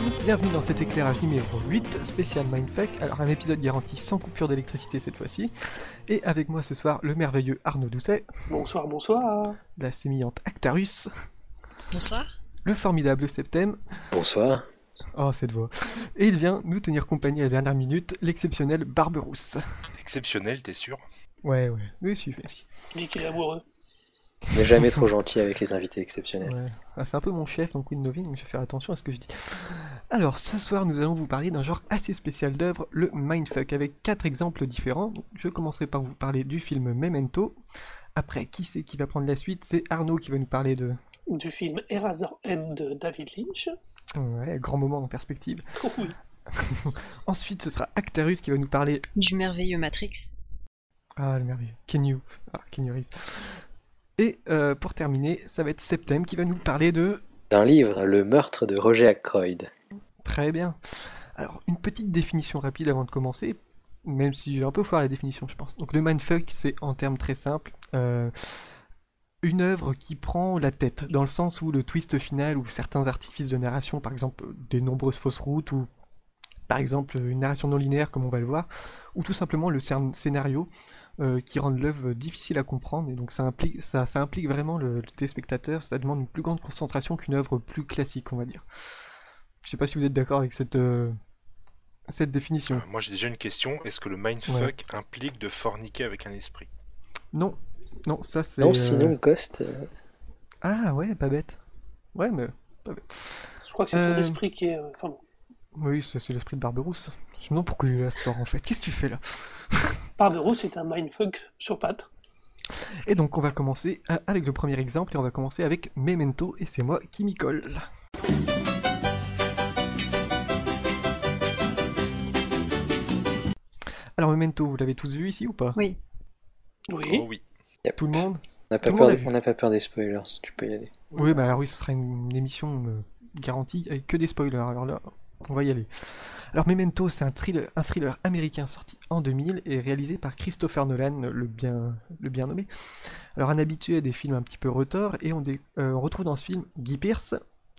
tous, bienvenue dans cet éclairage numéro 8 spécial Mindfuck. Alors un épisode garanti sans coupure d'électricité cette fois-ci. Et avec moi ce soir le merveilleux Arnaud Doucet, Bonsoir, bonsoir. la sémillante Actarus, Bonsoir. le formidable Septem, Bonsoir. oh cette voix, et il vient nous tenir compagnie à la dernière minute, l'exceptionnel Barberousse. Exceptionnel, t'es sûr? Ouais ouais, oui si, si. Dis qu'il est amoureux. Mais jamais trop gentil avec les invités exceptionnels. Ouais. Ah, c'est un peu mon chef dans Queen Novin, donc je vais faire attention à ce que je dis. Alors, ce soir, nous allons vous parler d'un genre assez spécial d'œuvre, le Mindfuck, avec quatre exemples différents. Je commencerai par vous parler du film Memento. Après, qui c'est qui va prendre la suite? C'est Arnaud qui va nous parler de... Du film Eraserhead de David Lynch. Ouais, grand moment en perspective. Oh oui. Ensuite, ce sera Actarus qui va nous parler... Du merveilleux Matrix. Ah, le merveilleux. Kenyu. Ah, Kenyu Reeves. Et euh, pour terminer, ça va être Septem qui va nous parler de... D'un livre, Le meurtre de Roger Ackroyd. Très bien. Alors, une petite définition rapide avant de commencer, même si j'ai un peu foire la définition, je pense. Donc, le mindfuck, c'est en termes très simples, euh, une œuvre qui prend la tête, dans le sens où le twist final ou certains artifices de narration, par exemple des nombreuses fausses routes ou par exemple une narration non linéaire, comme on va le voir, ou tout simplement le scén- scénario euh, qui rendent l'œuvre difficile à comprendre, et donc ça implique, ça, ça implique vraiment le, le téléspectateur, ça demande une plus grande concentration qu'une œuvre plus classique, on va dire. Je sais pas si vous êtes d'accord avec cette, euh, cette définition. Euh, Moi j'ai déjà une question. Est-ce que le mindfuck implique de forniquer avec un esprit? Non, non, ça c'est. Non, euh, sinon, Ghost. euh, Ah ouais, pas bête. Ouais, mais. Je crois que c'est Euh. ton esprit qui est. Enfin bon. Oui, c'est l'esprit de Barberousse. Je me demande pourquoi il est là ce soir en fait. Qu'est-ce que tu fais là? Barberousse c'est un mindfuck sur pattes. Et donc on va commencer avec le premier exemple et on va commencer avec Memento et c'est moi qui m'y colle. Alors Memento, vous l'avez tous vu ici ou pas? Oui. Oui. Oh oui. yep. Tout le monde? On n'a pas, Tout le peur des- vu. on n'a pas peur des spoilers, tu peux y aller. Oui, bah alors oui, ce sera une, une émission euh, garantie avec que des spoilers. Alors là, on va y aller. Alors Memento, c'est un thriller, un thriller américain sorti en 2000 et réalisé par Christopher Nolan, le bien, le bien nommé. Alors un habitué des films un petit peu retors et on, dé- euh, on retrouve dans ce film Guy Pearce,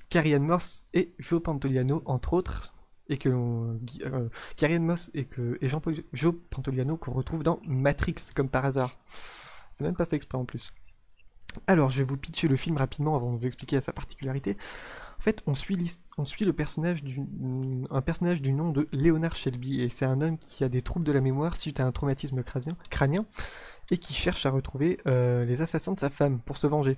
Carrie Ann Moss et Joe Pantoliano entre autres. Et que euh, Moss et, que, et Jean Joe Pantoliano qu'on retrouve dans Matrix comme par hasard. C'est même pas fait exprès en plus. Alors, je vais vous pitcher le film rapidement avant de vous expliquer sa particularité. En fait, on suit, on suit le personnage du, un personnage du nom de Leonard Shelby, et c'est un homme qui a des troubles de la mémoire suite à un traumatisme crânien, crânien et qui cherche à retrouver euh, les assassins de sa femme pour se venger.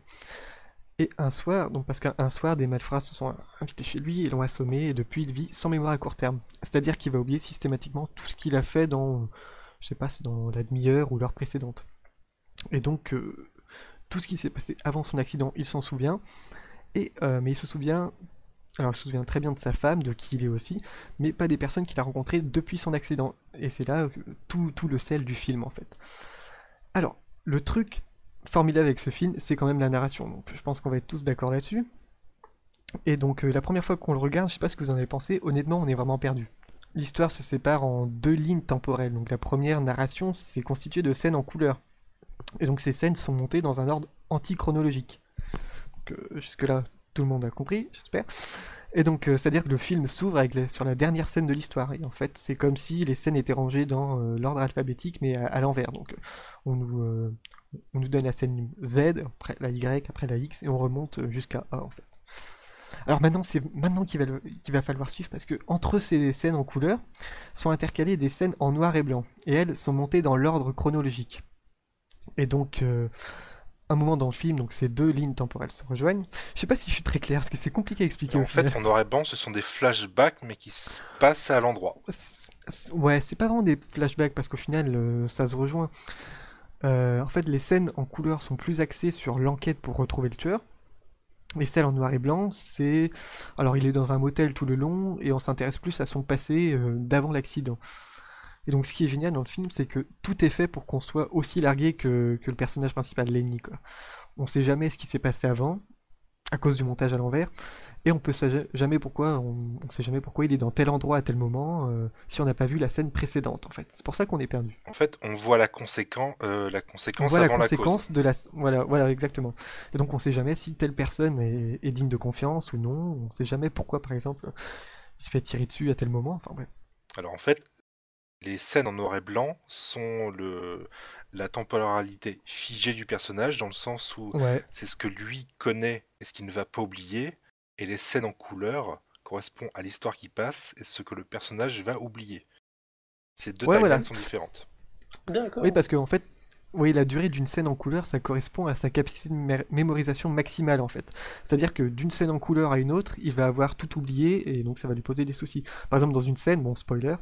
Et un soir, donc parce qu'un un soir, des malfrats se sont invités chez lui et l'ont assommé, et depuis il vit sans mémoire à court terme. C'est-à-dire qu'il va oublier systématiquement tout ce qu'il a fait dans, je sais dans la demi-heure ou l'heure précédente. Et donc, euh, tout ce qui s'est passé avant son accident, il s'en souvient. Et, euh, mais il se souvient, alors il se souvient très bien de sa femme, de qui il est aussi, mais pas des personnes qu'il a rencontrées depuis son accident. Et c'est là tout le sel du film en fait. Alors, le truc formidable avec ce film, c'est quand même la narration. Donc je pense qu'on va être tous d'accord là-dessus. Et donc euh, la première fois qu'on le regarde, je sais pas ce que vous en avez pensé, honnêtement on est vraiment perdu. L'histoire se sépare en deux lignes temporelles. Donc la première narration, c'est constitué de scènes en couleur. Et donc ces scènes sont montées dans un ordre antichronologique. Euh, jusque-là, tout le monde a compris, j'espère. Et donc, euh, c'est-à-dire que le film s'ouvre sur la dernière scène de l'histoire. Et en fait, c'est comme si les scènes étaient rangées dans euh, l'ordre alphabétique, mais à, à l'envers. Donc, on nous, on nous donne la scène Z, après la Y, après la X, et on remonte jusqu'à A, en fait. Alors maintenant, c'est maintenant qu'il va, qu'il va falloir suivre, parce que entre ces scènes en couleur sont intercalées des scènes en noir et blanc. Et elles sont montées dans l'ordre chronologique. Et donc, euh, un moment dans le film, donc ces deux lignes temporelles se rejoignent. Je sais pas si je suis très clair, parce que c'est compliqué à expliquer. En fait, en noir et blanc, ce sont des flashbacks, mais qui se passent à l'endroit. Ouais, c'est pas vraiment des flashbacks parce qu'au final, euh, ça se rejoint. Euh, en fait, les scènes en couleur sont plus axées sur l'enquête pour retrouver le tueur. Et celle en noir et blanc, c'est... Alors, il est dans un motel tout le long et on s'intéresse plus à son passé euh, d'avant l'accident. Et donc, ce qui est génial dans le film, c'est que tout est fait pour qu'on soit aussi largué que, que le personnage principal, Lenny, quoi. On sait jamais ce qui s'est passé avant. À cause du montage à l'envers. Et on peut jamais pourquoi, on, on sait jamais pourquoi il est dans tel endroit à tel moment euh, si on n'a pas vu la scène précédente en fait. C'est pour ça qu'on est perdu. En fait, on voit la, conséquence, euh, la On conséquence voit avant la conséquence cause. de la, voilà, voilà exactement. Et donc on sait jamais si telle personne est, est digne de confiance ou non. On sait jamais pourquoi par exemple il se fait tirer dessus à tel moment. Enfin bref. Alors en fait, les scènes en noir et blanc sont le, la temporalité figée du personnage dans le sens où Ouais. c'est ce que lui connaît et ce qu'il ne va pas oublier, et les scènes en couleur correspondent à l'histoire qui passe et ce que le personnage va oublier. Ces deux Ouais, timelines voilà. sont différentes. D'accord. Oui, parce que en fait, oui, la durée d'une scène en couleur, ça correspond à sa capacité de mé- mémorisation maximale en fait. C'est-à-dire que d'une scène en couleur à une autre, il va avoir tout oublié et donc ça va lui poser des soucis. Par exemple, dans une scène, bon spoiler,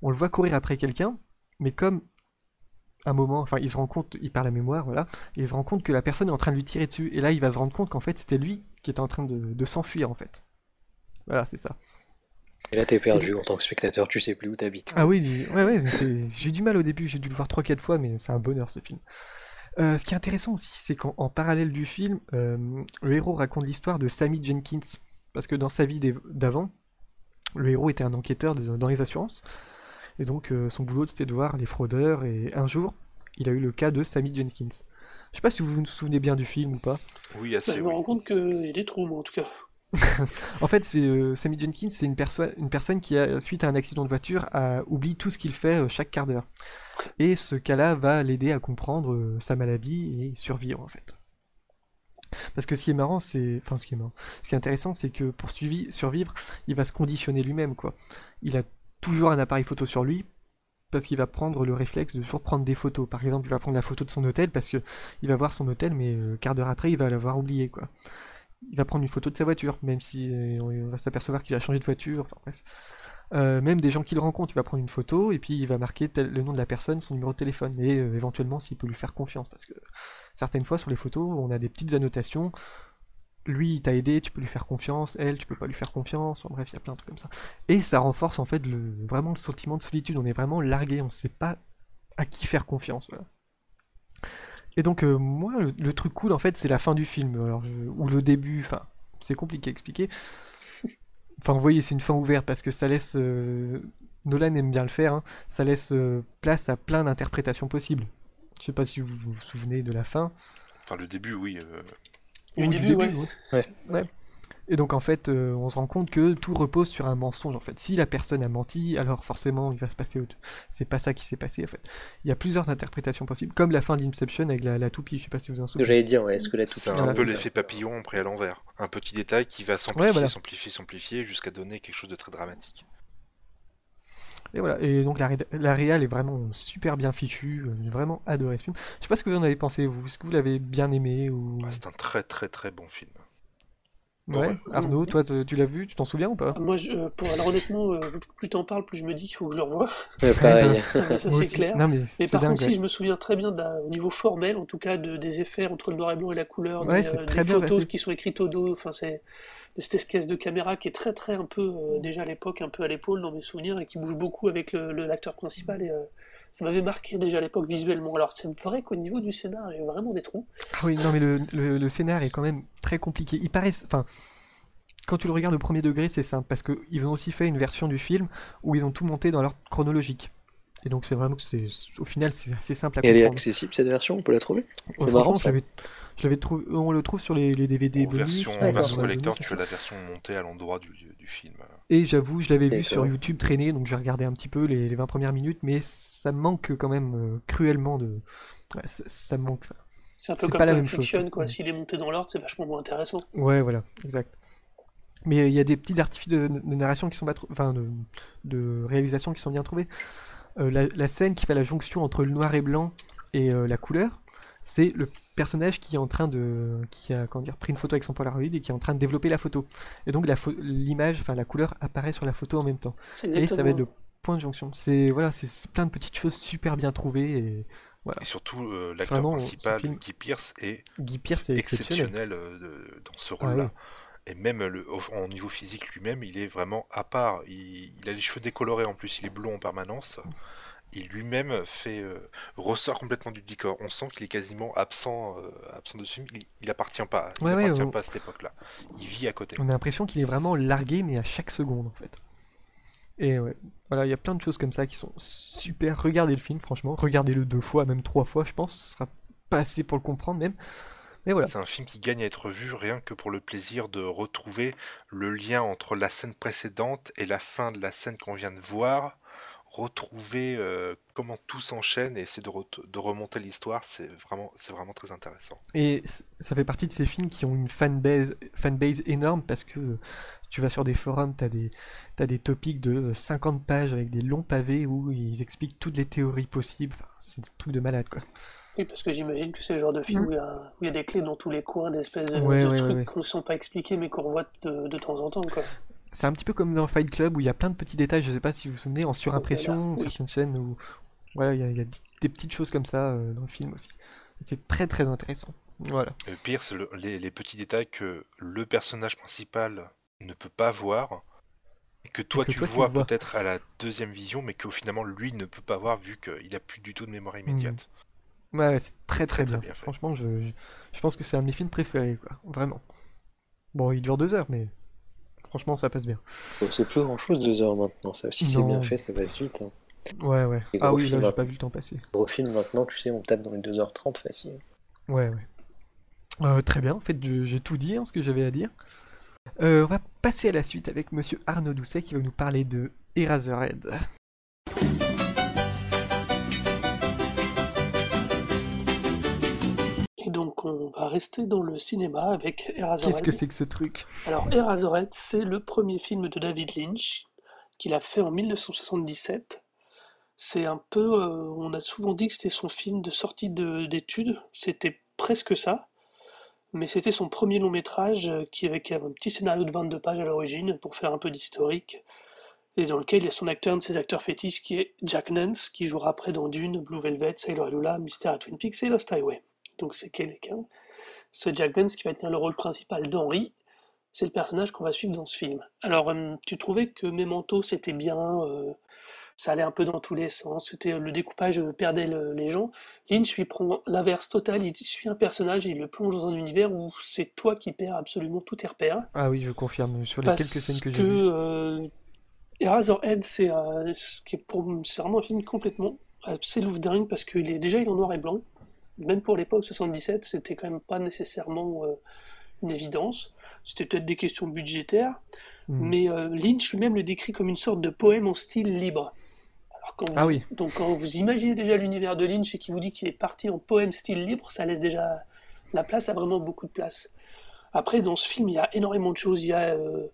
on le voit courir après quelqu'un, mais comme un moment, enfin, il se rend compte, il perd la mémoire, voilà, et il se rend compte que la personne est en train de lui tirer dessus, et là, il va se rendre compte qu'en fait, c'était lui qui était en train de, de s'enfuir en fait. Voilà, c'est ça. Et là, t'es perdu en tant que spectateur, tu sais plus où t'habites. Ah oui, ouais, ouais, j'ai du mal au début, j'ai dû le voir 3-4 fois, mais c'est un bonheur ce film. Euh, ce qui est intéressant aussi, c'est qu'en en parallèle du film, euh, le héros raconte l'histoire de Sammy Jenkins. Parce que dans sa vie d'avant, le héros était un enquêteur de- dans les assurances. Et donc euh, son boulot c'était de voir les fraudeurs. Et un jour, il a eu le cas de Sammy Jenkins. Je sais pas si vous vous souvenez bien du film ou pas. Oui, Bah, assez. je me oui. rends compte qu'il trous, moi, en tout cas. En fait, c'est euh, Sammy Jenkins, c'est une, perso- une personne qui, a, suite à un accident de voiture, a oublié tout ce qu'il fait euh, chaque quart d'heure. Et ce cas-là va l'aider à comprendre euh, sa maladie et survivre en fait. Parce que ce qui est marrant, c'est, enfin ce qui est marrant, ce qui est intéressant, c'est que pour survivre, il va se conditionner lui-même quoi. Il a toujours un appareil photo sur lui parce qu'il va prendre le réflexe de toujours prendre des photos. Par exemple, il va prendre la photo de son hôtel parce que il va voir son hôtel, mais euh, quart d'heure après, il va l'avoir oublié quoi il va prendre une photo de sa voiture, même si euh, on va s'apercevoir qu'il a changé de voiture, enfin bref. Euh, même des gens qu'il rencontre, il va prendre une photo et puis il va marquer le nom de la personne, son numéro de téléphone et éventuellement s'il peut lui faire confiance parce que certaines fois sur les photos on a des petites annotations. Lui il t'a aidé, tu peux lui faire confiance, elle tu peux pas lui faire confiance, enfin, bref il y a plein de trucs comme ça. Et ça renforce en fait le, vraiment le sentiment de solitude, on est vraiment largué, on sait pas à qui faire confiance. Et donc, euh, moi, le, truc cool, en fait, c'est la fin du film, ou le début, enfin, c'est compliqué à expliquer. Enfin, vous voyez, c'est une fin ouverte parce que ça laisse. euh, Nolan aime bien le faire, hein, ça laisse euh, place à plein d'interprétations possibles. Je sais pas si vous vous souvenez de la fin. Enfin, le début, oui. Au du début, ouais. ouais. Ouais. Et donc en fait, euh, on se rend compte que tout repose sur un mensonge. En fait, si la personne a menti, alors forcément, il va se passer autre. C'est pas ça qui s'est passé. En fait, il y a plusieurs interprétations possibles, comme la fin d'Inception avec la, la toupie. Je sais pas si vous en souvenez. j'allais dire, ouais, est-ce que la C'est toupie un Voilà, peu c'est l'effet papillon pris à l'envers. Un petit détail qui va s'amplifier, voilà. s'amplifier, s'amplifier jusqu'à donner quelque chose de très dramatique. Et voilà. Et donc la, la réal est vraiment super bien fichue. euh, J'ai vraiment adoré ce film. Je sais pas ce que vous en avez pensé. Vous, est-ce que vous l'avez bien aimé ou? C'est un très très très bon film. ouais. ouais. Arnaud, toi, tu l'as vu? Tu t'en souviens ou pas? Moi, je, euh, pour, alors honnêtement, euh, plus t'en parles, plus je me dis qu'il faut que je le revoie. Ouais, pareil. ça, c'est clair. Non mais par dingue. contre, si je me souviens très bien au niveau formel, en tout cas, de, des effets entre le noir et blanc et la couleur, Ouais, des, euh, très des bien photos qui sont écrites au dos, enfin, c'est cette espèce de caméra qui est très très un peu, euh, déjà à l'époque, un peu à l'épaule dans mes souvenirs et qui bouge beaucoup avec le- le- l'acteur principal. Et, euh, ça m'avait marqué déjà à l'époque visuellement. Alors, c'est vrai qu'au niveau du scénar, il y a vraiment des trous. Ah oui, non mais le, le, le scénar est quand même très compliqué. Il paraît, enfin, quand tu le regardes au premier degré, c'est simple parce que ils ont aussi fait une version du film où ils ont tout monté dans l'ordre chronologique. Et donc c'est vraiment que c'est, au final, c'est assez simple à Et elle est comprendre. accessible cette version, on peut la trouver? Ouais, c'est marrant, je ça. l'avais, je l'avais trouvé, on le trouve sur les, les DVD En bonus. version, sur en les D'accord. version collector, tu as la version montée à l'endroit du, du film. Et j'avoue, je l'avais vu sur. YouTube traîner, donc j'ai regardé un petit peu les, les 20 premières minutes, mais ça me manque quand même euh, cruellement de. Ouais, ça, ça me manque. C'est un peu C'est comme pas la même chose, Fiction, quoi. quoi. S'il est monté dans l'ordre, c'est vachement moins intéressant. Ouais, voilà, exact. Mais euh, il y a des petits artifices de, de narration qui sont pas enfin de, de réalisation qui sont bien trouvés. Euh, la, la scène qui fait la jonction entre le noir et blanc et euh, la couleur, c'est le personnage qui est en train de, qui a comment dire, pris une photo avec son Polaroid et qui est en train de développer la photo. Et donc l'image, enfin la couleur apparaît sur la photo en même temps. Et ça va être le point de jonction. C'est voilà, c'est plein de petites choses super bien trouvées et Et surtout, euh, l'acteur principal, Guy Pierce, est Guy Pearce est exceptionnel. exceptionnel euh, de- dans ce Ah rôle-là. ouais. Et même le, au, niveau physique lui-même, il est vraiment à part. Il, il a les cheveux décolorés en plus, il est blond en permanence. il lui-même fait euh, ressort complètement du décor. On sent qu'il est quasiment absent, euh, absent de ce film. Il, il appartient pas. Il Ouais, ouais, appartient on- pas à cette époque-là. Il vit à côté. On a l'impression qu'il est vraiment largué, mais à chaque seconde, en fait. Et ouais, voilà, il y a plein de choses comme ça qui sont super. Regardez le film, franchement. Regardez-le deux fois, même trois fois, je pense. Ce sera pas assez pour le comprendre, même. Mais voilà. C'est un film qui gagne à être vu rien que pour le plaisir de retrouver le lien entre la scène précédente et la fin de la scène qu'on vient de voir. Retrouver euh, comment tout s'enchaîne et essayer de, re- de remonter l'histoire, c'est vraiment, très intéressant. Et ça fait partie de ces films qui ont une fanbase, fanbase énorme parce que tu vas sur des forums, t'as des, t'as des topics de 50 pages avec des longs pavés où ils expliquent toutes les théories possibles. Enfin, c'est des trucs de malade, quoi. Oui, parce que j'imagine que c'est le genre de film Mm. où il y a, où il y a des clés dans tous les coins, des espèces de, Ouais, de ouais, trucs ouais, ouais. qui ne sont pas expliqués mais qu'on revoit de, de temps en temps. Quoi. C'est un petit peu comme dans Fight Club où il y a plein de petits détails, je sais pas si vous vous souvenez, en surimpression, oui. certaines scènes où voilà, il y a, il y a des petites choses comme ça euh, dans le film aussi. C'est très très intéressant. Voilà. Le pire, c'est le- les, les petits détails que le personnage principal ne peut pas voir, et que toi que tu toi, tu vois peut-être à la deuxième vision, mais que finalement lui ne peut pas voir vu qu'il a plus du tout de mémoire immédiate. Ouais, ouais, c'est très très, Très, très bien. Franchement, je, je, je pense que c'est un de mes films préférés, quoi. Vraiment. Bon, il dure deux heures, mais franchement, ça passe bien. Bon, c'est plus grand chose deux heures maintenant. Ça, si c'est bien fait, ça passe vite. hein. Ouais, ouais. Ah gros oui, là, j'ai pas vu le temps passer. Gros film maintenant, tu sais, on tape dans les 2h30 facile. Ouais, ouais. Euh, très bien, en fait, j'ai tout dit, hein, ce que j'avais à dire. Euh, on va passer à la suite avec monsieur Arnaud Doucet qui va nous parler de Eraserhead. On va rester dans le cinéma avec Eraserhead. Qu'est-ce que c'est que ce truc? Alors Eraserhead, c'est le premier film de David Lynch qu'il a fait en 1977. C'est un peu, euh, on a souvent dit que c'était son film de sortie de- d'études, c'était presque ça, mais c'était son premier long métrage euh, qui avec un petit scénario de 22 pages à l'origine pour faire un peu d'historique, et dans lequel il y a son acteur, un de ses acteurs fétiches qui est Jack Nance, qui jouera après dans Dune, Blue Velvet, Sailor Lula, Mystère à Twin Peaks et Lost Highway. Donc c'est quelqu'un, ce Jack Nance qui va tenir le rôle principal d'Henry, c'est le personnage qu'on va suivre dans ce film. Alors, euh, tu trouvais que Memento c'était bien, euh, ça allait un peu dans tous les sens, c'était le découpage euh, perdait le- les gens. Lynch lui prend l'inverse total, il suit un personnage et il le plonge dans un univers où c'est toi qui perds absolument tous tes repères. Ah oui, je confirme, sur les Parce quelques scènes que j'ai vues. euh, Eraserhead, c'est euh, ce qui est pour c'est vraiment un film complètement assez dingue parce qu'il est déjà il est en noir et blanc. Même pour l'époque 77, c'était quand même pas nécessairement euh, une évidence. C'était peut-être des questions budgétaires, Hmm. mais euh, Lynch lui-même le décrit comme une sorte de poème en style libre. Alors quand vous- Ah oui. Donc quand vous imaginez déjà l'univers de Lynch et qu'il vous dit qu'il est parti en poème style libre, ça laisse déjà la place à vraiment beaucoup de place. Après, dans ce film, il y a énormément de choses. Il y a, euh,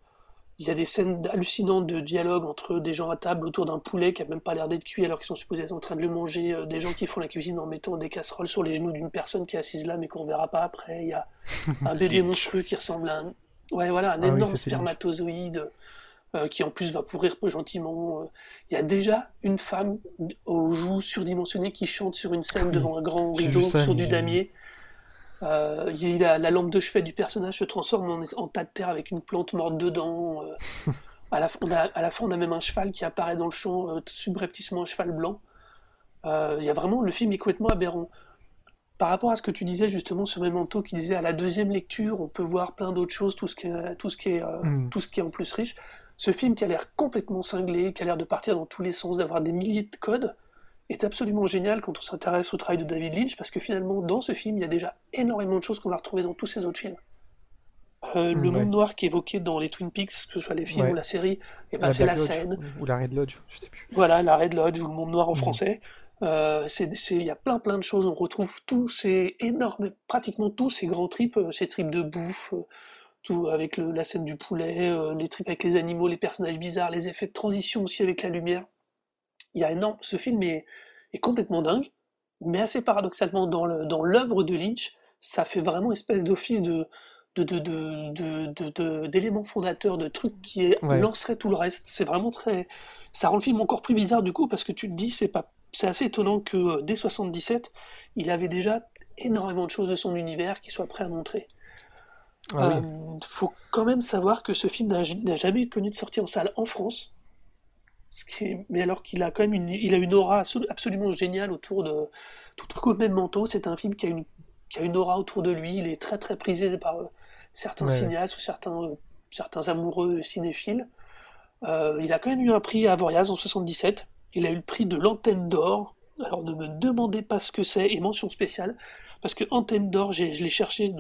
il y a des scènes hallucinantes de dialogue entre des gens à table autour d'un poulet qui a même pas l'air d'être cuit alors qu'ils sont supposés être en train de le manger. euh, des gens qui font la cuisine en mettant des casseroles sur les genoux d'une personne qui est assise là mais qu'on verra pas après. Il y a un bébé monstrueux qui ressemble à un, ouais, voilà, un Ah énorme spermatozoïde euh, qui en plus va pourrir peu gentiment. euh. Il y a déjà une femme aux joues surdimensionnées qui chante sur une scène Oui. devant un grand rideau ça, sur du damier. Euh, la, la lampe de chevet du personnage se transforme en, en tas de terre avec une plante morte dedans. euh. à, la, fin- on a, à la fin, on a même un cheval qui apparaît dans le champ, euh, subrepticement un cheval blanc. Il y a vraiment, le film est complètement aberrant. Par rapport à ce que tu disais justement sur Memento, qui disait à la deuxième lecture, on peut voir plein d'autres choses, tout ce qui est, tout ce qui est, Mm. tout ce qui est en plus riche. Ce film qui a l'air complètement cinglé, qui a l'air de partir dans tous les sens, d'avoir des milliers de codes, est absolument génial quand on s'intéresse au travail de David Lynch, parce que finalement, dans ce film, il y a déjà énormément de choses qu'on va retrouver dans tous ses autres films. Euh, le Mm, ouais. monde noir qui est évoqué dans les Twin Peaks, que ce soit les films Ouais. ou la série, et ben La c'est la scène. ou la Red Lodge, je sais plus. Voilà, la Red Lodge ou le Monde Noir en Mhm. français. Euh, il y a plein plein de choses. On retrouve tous ces énormes, pratiquement tous ces grands trips, euh, ces trips de bouffe, tout avec le- la scène du poulet, les trips avec les animaux, les personnages bizarres, les effets de transition aussi avec la lumière. Il y a énorme. Ce film est, est complètement dingue, mais assez paradoxalement dans l'œuvre de Lynch, ça fait vraiment espèce d'office de d'éléments fondateurs, de trucs qui Ouais. lanceraient tout le reste. C'est vraiment très. Ça rend le film encore plus bizarre du coup, parce que tu te dis, c'est pas. C'est assez étonnant que euh, dès 77, il avait déjà énormément de choses de son univers qu'il soit prêt à montrer. Ah oui. Euh, faut quand même savoir que ce film n'a jamais connu de sortie en salle en France. Ce qui est- mais alors qu'il a quand même une, il a une aura absolu- absolument géniale autour de tout même manteau. C'est un film qui a une, qui a une aura autour de lui. Il est très très prisé par euh, certains Ouais. cinéastes ou certains, euh, certains amoureux cinéphiles. Euh, il a quand même eu un prix à Avoriaz en 77. Il a eu le prix de l'Antenne d'Or. Alors ne me demandez pas ce que c'est et mention spéciale, parce que Antenne d'Or, je l'ai cherché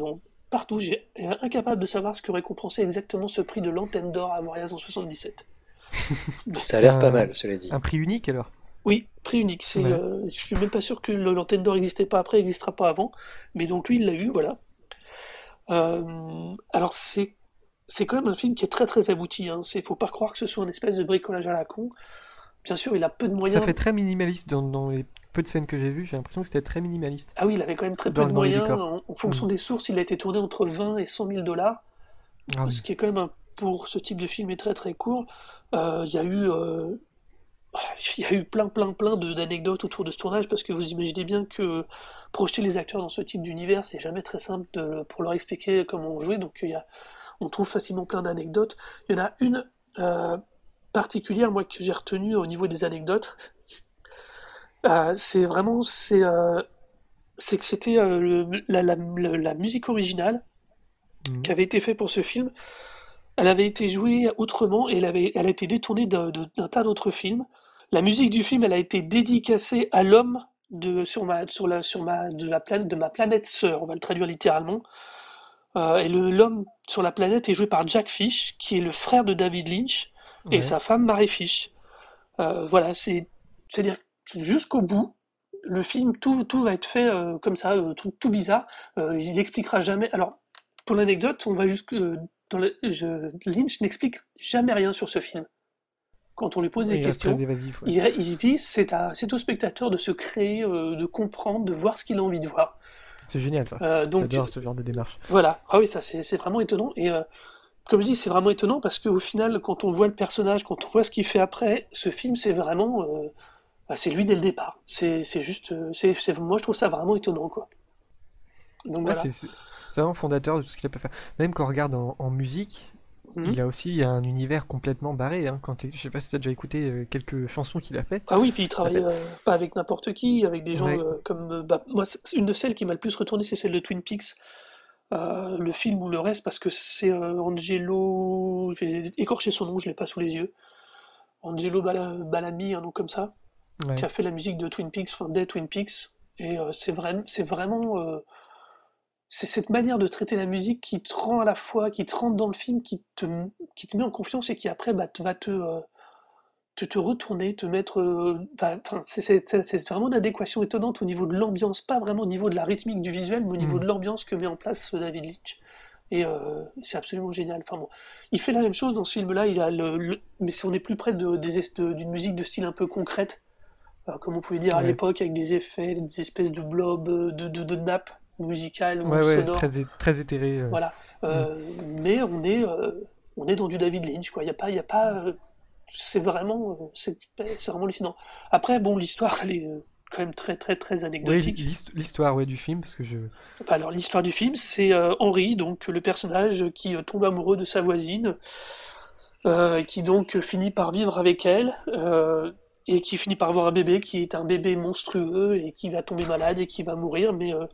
partout, j'ai incapable de savoir ce que récompensait exactement ce prix de l'Antenne d'Or à Avoriaz en 77. Ça a l'air pas mal, cela dit. Un prix unique alors Oui, prix unique. C'est, Ouais. euh, je suis même pas sûr que l'antenne d'or n'existait pas après, n'existera pas avant. Mais donc lui, il l'a eu, voilà. Euh, alors c'est c'est quand même un film qui est très très abouti. Hein. C'est, faut pas croire que ce soit une espèce de bricolage à la con. Bien sûr, il a peu de Ça moyens. fait très minimaliste dans, dans les peu de scènes que j'ai vues, j'ai l'impression que c'était très minimaliste. Ah oui, il avait quand même très peu Dans- de moyens. En, en fonction Mm. des sources, il a été tourné entre 20 et 100 000 dollars. Ah oui. ce qui est quand même un- pour ce type de film est très très court. Euh, Il y a eu euh, il y a eu plein plein plein d'anecdotes autour de ce tournage parce que vous imaginez bien que projeter les acteurs dans ce type d'univers c'est jamais très simple de- pour leur expliquer comment on jouait donc il y a, on trouve facilement plein d'anecdotes. Il y en a une euh, particulière moi que j'ai retenue au niveau des anecdotes. Euh, c'est vraiment c'est euh, que c'était la, la- la- la musique originale Mhm. qui avait été fait pour ce film, elle avait été jouée autrement et elle, avait, elle a été détournée d'un tas d'autres films. La musique du film, elle a été dédicacée à l'homme de sur ma sur la sur ma de la planète de ma planète sœur, on va le traduire littéralement. Euh, et le- l'homme sur la planète est joué par Jack Fish, qui est le frère de David Lynch et sa femme Mary Fish. Euh, voilà, c'est c'est-à-dire jusqu'au bout. Le film, tout, tout va être fait euh, comme ça, truc tout bizarre. Il n'expliquera jamais. Alors, pour l'anecdote, on va jusque dans le- je- Lynch n'explique jamais rien sur ce film. Quand on lui pose des Il questions, très évasif. ouais. il, il dit c'est à- c'est au spectateur de se créer, euh, de comprendre, de voir ce qu'il a envie de voir. C'est génial ça. Euh, donc J'adore ce genre de démarche. voilà. Ah oui, ça c'est c'est vraiment étonnant. Et euh, comme je dis, c'est vraiment étonnant parce qu'au final, quand on voit le personnage, quand on voit ce qu'il fait après, ce film, c'est vraiment, euh, bah, c'est lui dès le départ. C'est c'est juste, c'est c'est- moi je trouve ça vraiment étonnant quoi. Donc Ouais, voilà. C'est vraiment fondateur de tout ce qu'il a pu faire. Même quand on regarde en, en musique, Mhm. il a aussi un univers complètement barré. Hein. Quand je sais pas si tu as déjà écouté euh, quelques chansons qu'il a fait. Ah oui, puis il travaille euh, pas avec n'importe qui, avec des gens Ouais. euh, comme bah, moi, une de celles qui m'a le plus retourné, c'est celle de Twin Peaks, Euh, le film ou le reste, parce que c'est Angelo, j'ai écorché son nom, je l'ai pas sous les yeux. Angelo Bala- Bellamy, un nom comme ça. Ouais. qui a fait la musique de Twin Peaks, enfin des Twin Peaks, et c'est vraiment, c'est vraiment, c'est cette manière de traiter la musique qui te rend à la fois, qui te rentre dans le film, qui te, qui te met en confiance et qui après bah, te- va te, euh, te, te retourner, te mettre, euh, bah, c'est vraiment une adéquation étonnante au niveau de l'ambiance, pas vraiment au niveau de la rythmique du visuel, mais au niveau Mhm. de l'ambiance que met en place euh, David Lynch. Et euh, c'est absolument génial. Enfin bon, il fait la même chose dans ce film-là. Il a le, le- mais si on est plus près de- de- d'une musique de style un peu concrète, comme on pouvait dire à Ouais. l'époque, avec des effets, des espèces de blobs, de, de, de nappes musicales ou Ouais, ouais, sonores. très, très éthéré. euh. Voilà. Euh, Mais on est, euh, on est dans du David Lynch, quoi. Il y a pas, y a pas. euh, c'est vraiment, c'est vraiment hallucinant. Après, bon, l'histoire, elle est quand même très, très, très anecdotique. l'hist- l'histoire ouais, du film, parce que je. Alors, l'histoire du film, c'est Henri, donc le personnage qui tombe amoureux de sa voisine, qui donc finit par vivre avec elle, et qui finit par avoir un bébé qui est un bébé monstrueux et qui va tomber malade et qui va mourir. Mais euh,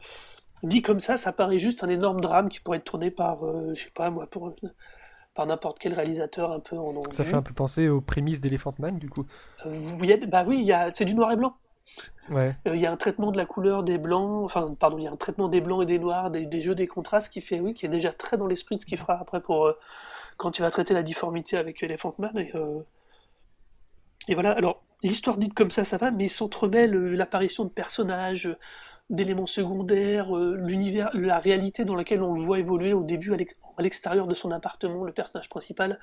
dit comme ça, ça paraît juste un énorme drame qui pourrait être tourné par, euh, je sais pas moi, pour, par n'importe quel réalisateur un peu en anglais. Ça fait un peu penser aux prémices d'Elephant Man, du coup. Euh, vous bah oui, il c'est du noir et blanc. Ouais. Euh, Il y a un traitement de la couleur des blancs, enfin, pardon, il y a un traitement des blancs et des noirs, des, des jeux des contrastes qui fait, oui, qui est déjà très dans l'esprit de ce qu'il fera après pour quand tu vas traiter la difformité avec Elephant Man. Et, et voilà, alors, l'histoire dite comme ça, ça va, mais s'entremêle l'apparition de personnages, d'éléments secondaires, euh, l'univers, la réalité dans laquelle on le voit évoluer au début à l'ex- à l'extérieur de son appartement, le personnage principal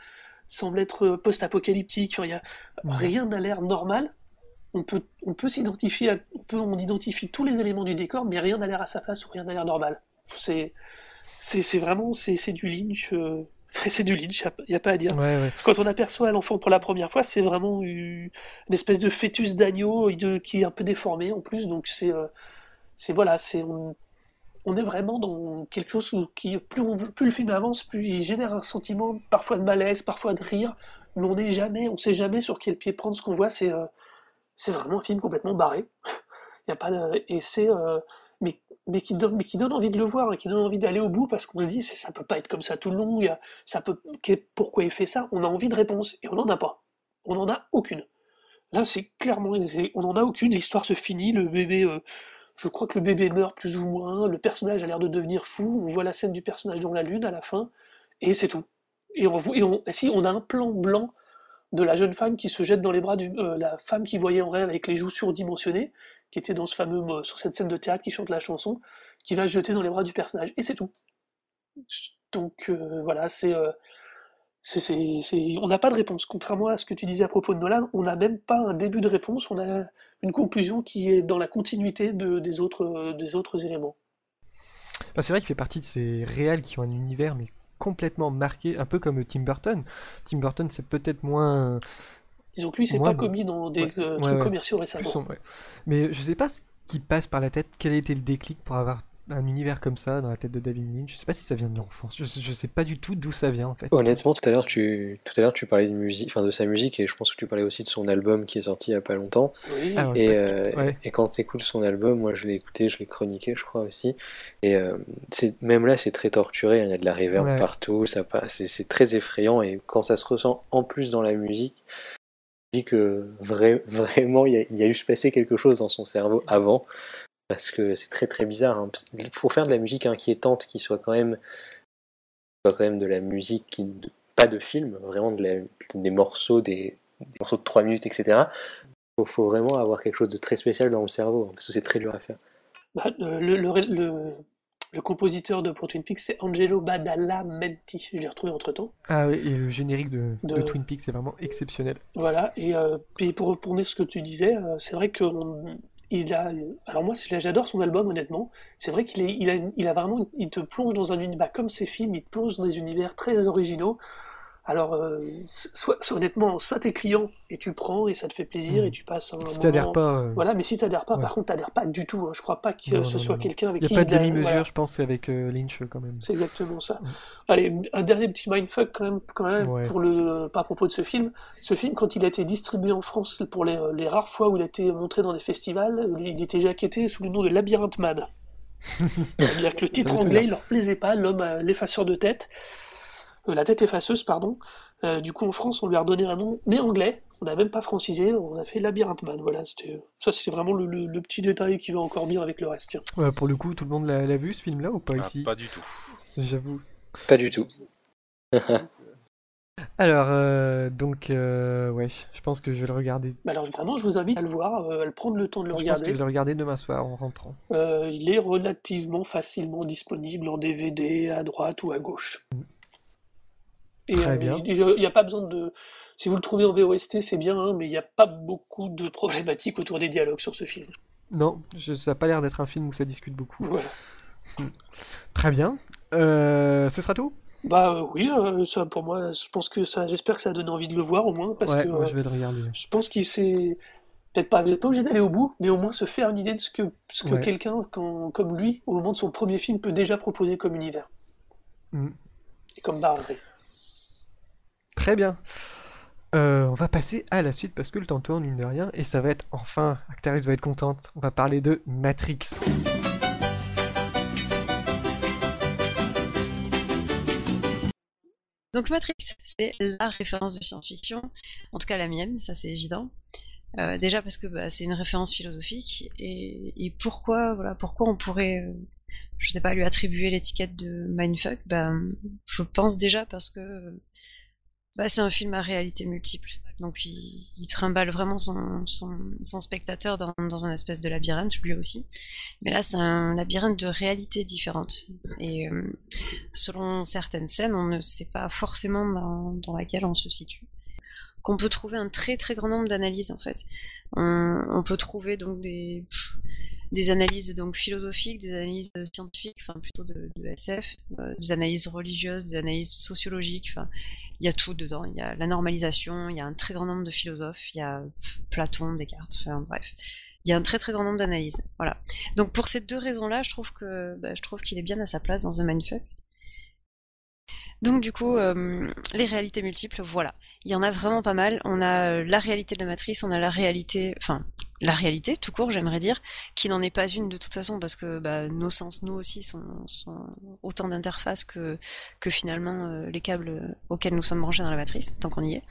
semble être euh, post-apocalyptique, Mhm. rien n'a l'air normal. On peut, on peut s'identifier, à- on peut, on identifie tous les éléments du décor, mais rien n'a l'air à sa place ou rien n'a l'air normal. C'est, c'est, c'est vraiment, c'est, c'est du Lynch. euh, c'est du Lynch, il n'y a, pas à dire. Ouais, ouais. Quand on aperçoit l'enfant pour la première fois, c'est vraiment une, une espèce de fœtus d'agneau de- qui est un peu déformé en plus, donc c'est, euh, c'est voilà, c'est, on- est vraiment dans quelque chose où, qui, plus, on, plus le film avance, plus il génère un sentiment parfois de malaise, parfois de rire, mais on n'est jamais, on sait jamais sur quel pied prendre. Ce qu'on voit, c'est euh, c'est vraiment un film complètement barré. Il y a pas de- et c'est euh, mais, mais qui donne mais qui donne envie de le voir, et qui donne envie d'aller au bout parce qu'on se dit ça peut pas être comme ça tout le long. ça peut pourquoi il fait ça? On a envie de réponse et on n'en a pas. On n'en a aucune. Là, c'est clairement, on n'en a aucune. L'histoire se finit. Le bébé, euh, je crois que le bébé meurt plus ou moins. Le personnage a l'air de devenir fou. On voit la scène du personnage dans la lune à la fin, et c'est tout. Et si on a un plan blanc de la jeune femme qui se jette dans les bras du, euh, la femme qui voyait en rêve avec les joues surdimensionnées, qui était dans ce fameux, euh, sur cette scène de théâtre qui chante la chanson, qui va se jeter dans les bras du personnage, et c'est tout. Donc euh, voilà, c'est on n'a pas de réponse. Contrairement à ce que tu disais à propos de Nolan, on n'a même pas un début de réponse, on a une conclusion qui est dans la continuité de- des, autres, des autres éléments. Bah, c'est vrai qu'il fait partie de ces réals qui ont un univers mais complètement marqué, un peu comme Tim Burton. Tim Burton, c'est peut-être moins Disons que lui, c'est pas commis dans des Ouais, euh, ouais, trucs ouais. commerciaux récemment. Mais je sais pas ce qui passe par la tête, quel a été le déclic pour avoir un univers comme ça dans la tête de David Lynch. Je sais pas si ça vient de l'enfance. Je, sais- je sais pas du tout d'où ça vient en fait. Honnêtement, tout à l'heure, tu, tout à l'heure, tu parlais de musique, enfin de sa musique, et je pense que tu parlais aussi de son album qui est sorti il y a pas longtemps. Oui, Ah. Et, euh, ouais. et quand tu écoutes son album, moi je l'ai écouté, je l'ai chroniqué, je crois aussi. Et euh, c'est même là, c'est très torturé. hein, Il y a de la reverb Ouais. partout, ça passe, c'est c'est très effrayant. Et quand ça se ressent en plus dans la musique, je dis que vrai, vraiment, il y, a, il y a eu se passer quelque chose dans son cerveau avant, parce que c'est très très bizarre. hein. Pour faire de la musique inquiétante, qui soit quand même, soit quand même de la musique qui, de- pas de film, vraiment de la- des morceaux, des, des morceaux de 3 minutes, etc. Faut, faut vraiment avoir quelque chose de très spécial dans le cerveau, hein, parce que c'est très dur à faire. Bah, euh, le, le, le- le compositeur de Pro Twin Peaks, c'est Angelo Badalamenti. Je l'ai retrouvé entre temps. Ah oui, et le générique de, De- de Twin Peaks c'est vraiment exceptionnel. Voilà. Et euh, puis pour retourner ce que tu disais, euh, c'est vrai que on- il a. Alors moi, j'adore son album, honnêtement. C'est vrai qu'il il a, vraiment, il te plonge dans un univers comme ses films, il te plonge dans des univers très originaux. Alors, euh, soit, honnêtement, soit t'es client et tu prends et ça te fait plaisir Mhm. et tu passes un Si t'adhères pas, euh, Voilà, mais si t'adhères pas, Ouais. par contre, t'adhères pas du tout. hein. Je crois pas que Non, ce non, soit quelqu'un avec y a qui pas de il a- demi-mesure, voilà. je pense, avec euh, Lynch quand même. C'est exactement ça. Allez, un dernier petit mindfuck quand même, quand même Ouais. pour le, pas à propos de ce film. Ce film, quand il a été distribué en France pour les, les rares fois où il a été montré dans des festivals, il était jaquetté sous le nom de Labyrinthe Man. C'est-à-dire que le titre anglais, il leur plaisait pas, l'homme à l'effaceur de tête, Euh, la tête effaceuse, pardon. Euh, du coup, en France, on lui a redonné un nom, mais anglais. On n'a même pas francisé, on a fait Labyrinthe Man. Voilà, c'était, ça, c'était vraiment le, le- le petit détail qui va encore bien avec le reste. tiens. Ouais, pour le coup, tout le monde l'a l'a vu ce film-là ou pas Ah, ici pas du tout. J'avoue. Pas du tout. Alors, euh, donc, euh, ouais, je pense que je vais le regarder. Bah alors vraiment, je vous invite à le voir, euh, à le prendre le temps de le Je pense que je regarder. vais le regarder demain soir en rentrant. Euh, il est relativement facilement disponible en DVD à droite ou à gauche. Et Très euh, bien. il n'y a pas besoin de. Si vous le trouvez en VOST, c'est bien, hein, mais il n'y a pas beaucoup de problématiques autour des dialogues sur ce film. Non, je- ça a pas l'air d'être un film où ça discute beaucoup. Voilà. Très bien. Euh, ce sera tout? Bah euh, oui, euh, ça pour moi, je pense que ça, j'espère que ça a donné envie de le voir au moins, parce Ouais, que euh, je vais le regarder. je pense qu'il s'est peut-être pas, vous n'êtes pas obligé d'aller au bout, mais au moins se faire une idée de ce que, ce que Ouais. quelqu'un comme lui, au moment de son premier film, peut déjà proposer comme univers Mm. et comme barrerie. Très bien. Euh, on va passer à la suite parce que le temps tourne, mine de rien, et ça va être enfin, Actaris va être contente. On va parler de Matrix. Donc Matrix, c'est la référence de science-fiction, en tout cas la mienne, ça c'est évident. Euh, déjà parce que bah, c'est une référence philosophique et, pourquoi voilà pourquoi on pourrait euh, je sais pas lui attribuer l'étiquette de mindfuck? Ben je pense déjà parce que bah, c'est un film à réalité multiple. Donc il, trimballe vraiment son, spectateur dans, un espèce de labyrinthe lui aussi. Mais là c'est un labyrinthe de réalités différentes. Et euh, selon certaines scènes on ne sait pas forcément dans, laquelle on se situe. Qu'on peut trouver un très très grand nombre d'analyses en fait. On, peut trouver donc des, des analyses donc philosophiques, des analyses scientifiques, enfin plutôt de, SF, des analyses religieuses, des analyses sociologiques. Enfin, il y a tout dedans. Il y a la normalisation, il y a un très grand nombre de philosophes, il y a Platon, Descartes, enfin bref. Il y a un très très grand nombre d'analyses. Voilà. Donc pour ces deux raisons-là, je trouve bah, je trouve qu'il est bien à sa place dans The Mindfuck. Donc du coup, euh, les réalités multiples, voilà. Il y en a vraiment pas mal. On a euh, la réalité de la matrice, on a la réalité, la réalité tout court, j'aimerais dire, qui n'en est pas une de toute façon parce que bah, nos sens, nous aussi, sont, autant d'interfaces que, finalement euh, les câbles auxquels nous sommes branchés dans la matrice, tant qu'on y est.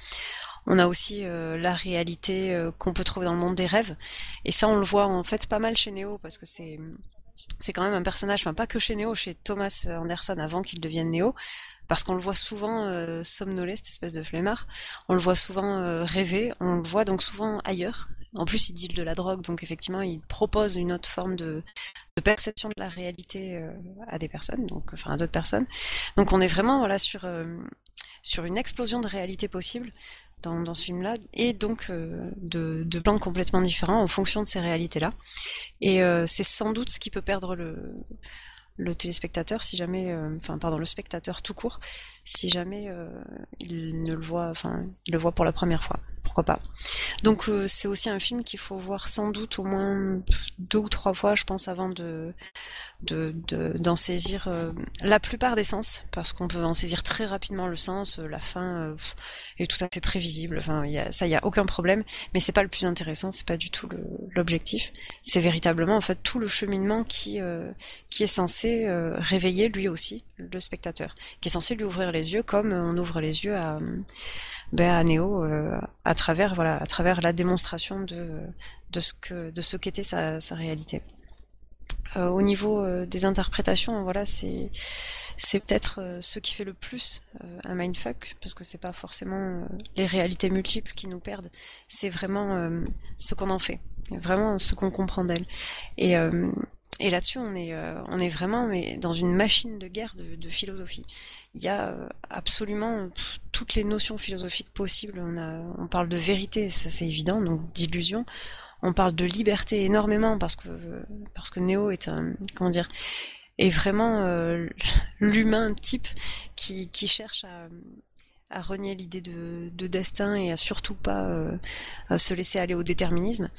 On a aussi la réalité qu'on peut trouver dans le monde des rêves, et ça on le voit en fait pas mal chez Neo parce que c'est c'est quand même un personnage, enfin pas que chez Neo, chez Thomas Anderson avant qu'il devienne Neo, parce qu'on le voit souvent euh, somnoler, cette espèce de flemmard. On le voit souvent euh, rêver, on le voit donc souvent ailleurs. En plus, il deal de la drogue, donc effectivement, il propose une autre forme de, perception de la réalité euh, à des personnes, donc enfin à d'autres personnes. Donc on est vraiment voilà sur une explosion de réalité possible dans, ce film-là, et donc de, de plans complètement différents en fonction de ces réalités-là. Et c'est sans doute ce qui peut perdre le le téléspectateur si jamais, euh, enfin pardon, le spectateur tout court, si jamais euh, il ne le voit, enfin il le voit pour la première fois, pourquoi pas. Donc euh, c'est aussi un film qu'il faut voir sans doute au moins deux ou trois fois, je pense, avant de d'en saisir la plupart des sens, parce qu'on peut en saisir très rapidement le sens, la fin est tout à fait prévisible, enfin ça y a aucun problème, mais c'est pas le plus intéressant, c'est pas du tout l'objectif, c'est véritablement en fait tout le cheminement qui qui est censé réveiller lui aussi le spectateur, qui est censé lui ouvrir les yeux comme on ouvre les yeux à, ben, à Néo euh, à travers voilà à travers la démonstration de de ce que de ce qu'était sa, réalité. Euh, au niveau euh, des interprétations, voilà, c'est c'est peut-être ce qui fait le plus un mindfuck parce que c'est pas forcément les réalités multiples qui nous perdent, c'est vraiment ce qu'on en fait, vraiment ce qu'on comprend d'elle. Et et là-dessus, on est, euh, vraiment dans une machine de guerre de, philosophie. Il y a euh, absolument toutes les notions philosophiques possibles. On, parle de vérité, ça c'est évident, donc d'illusion. On parle de liberté énormément parce que Néo est vraiment euh, l'humain type qui cherche à, à renier l'idée de, destin et à surtout pas euh, se laisser aller au déterminisme.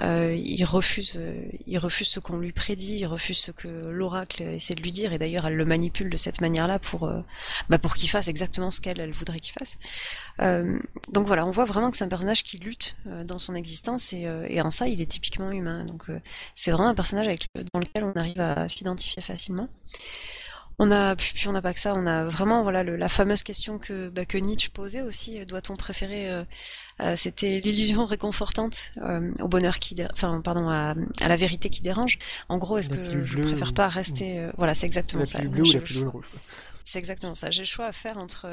Euh, il refuse, euh, il refuse ce qu'on lui prédit, il refuse ce que l'oracle essaie de lui dire, et d'ailleurs elle le manipule de cette manière-là pour, bah pour qu'il fasse exactement ce qu'elle elle voudrait qu'il fasse. donc voilà, on voit vraiment que c'est un personnage qui lutte dans son existence et, et, en ça il est typiquement humain. Donc c'est vraiment un personnage avec, dans lequel on arrive à s'identifier facilement. On a puis, on n'a pas que ça, on a vraiment voilà la fameuse question que bah, que Nietzsche posait aussi. Euh, doit-on préférer euh, euh, C'était l'illusion réconfortante au bonheur qui, enfin pardon à, la vérité qui dérange. En gros, est-ce que je préfère pas rester Voilà, c'est exactement ça. C'est exactement ça. J'ai le choix à faire entre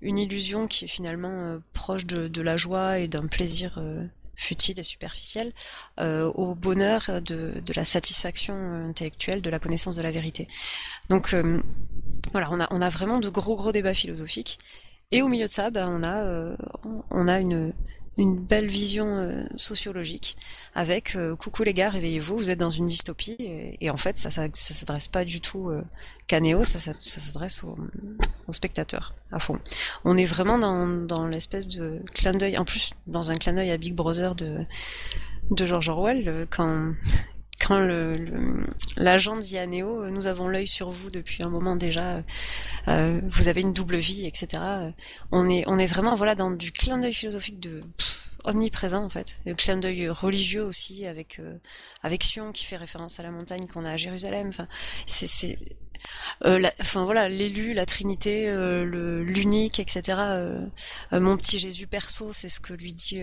une illusion qui est finalement proche de, de, la joie et d'un plaisir futile et superficielle, euh, au bonheur de, de, la satisfaction intellectuelle, de la connaissance de la vérité. Donc euh, voilà, on a, on a vraiment de gros gros débats philosophiques. Et au milieu de ça, ben, on a, euh, on a une, une belle vision euh, sociologique avec euh, coucou les gars réveillez-vous vous êtes dans une dystopie et, en fait ça ça, ça s'adresse pas du tout euh, qu'à Néo ça, ça, s'adresse aux, aux, spectateurs à fond. On est vraiment dans, dans l'espèce de clin d'œil en plus dans un clin d'œil à Big Brother de de George Orwell quand quand l'agent le, dit à Néo, nous avons l'œil sur vous depuis un moment déjà, euh, vous avez une double vie, etc. On est, on est vraiment voilà dans du clin d'œil philosophique de omniprésent en fait, le clin d'œil religieux aussi avec euh, avec Sion qui fait référence à la montagne qu'on a à Jérusalem. Enfin, c'est euh, enfin voilà, l'élu, la Trinité, euh, l'unique, etc. Euh, mon petit Jésus perso, c'est ce que lui dit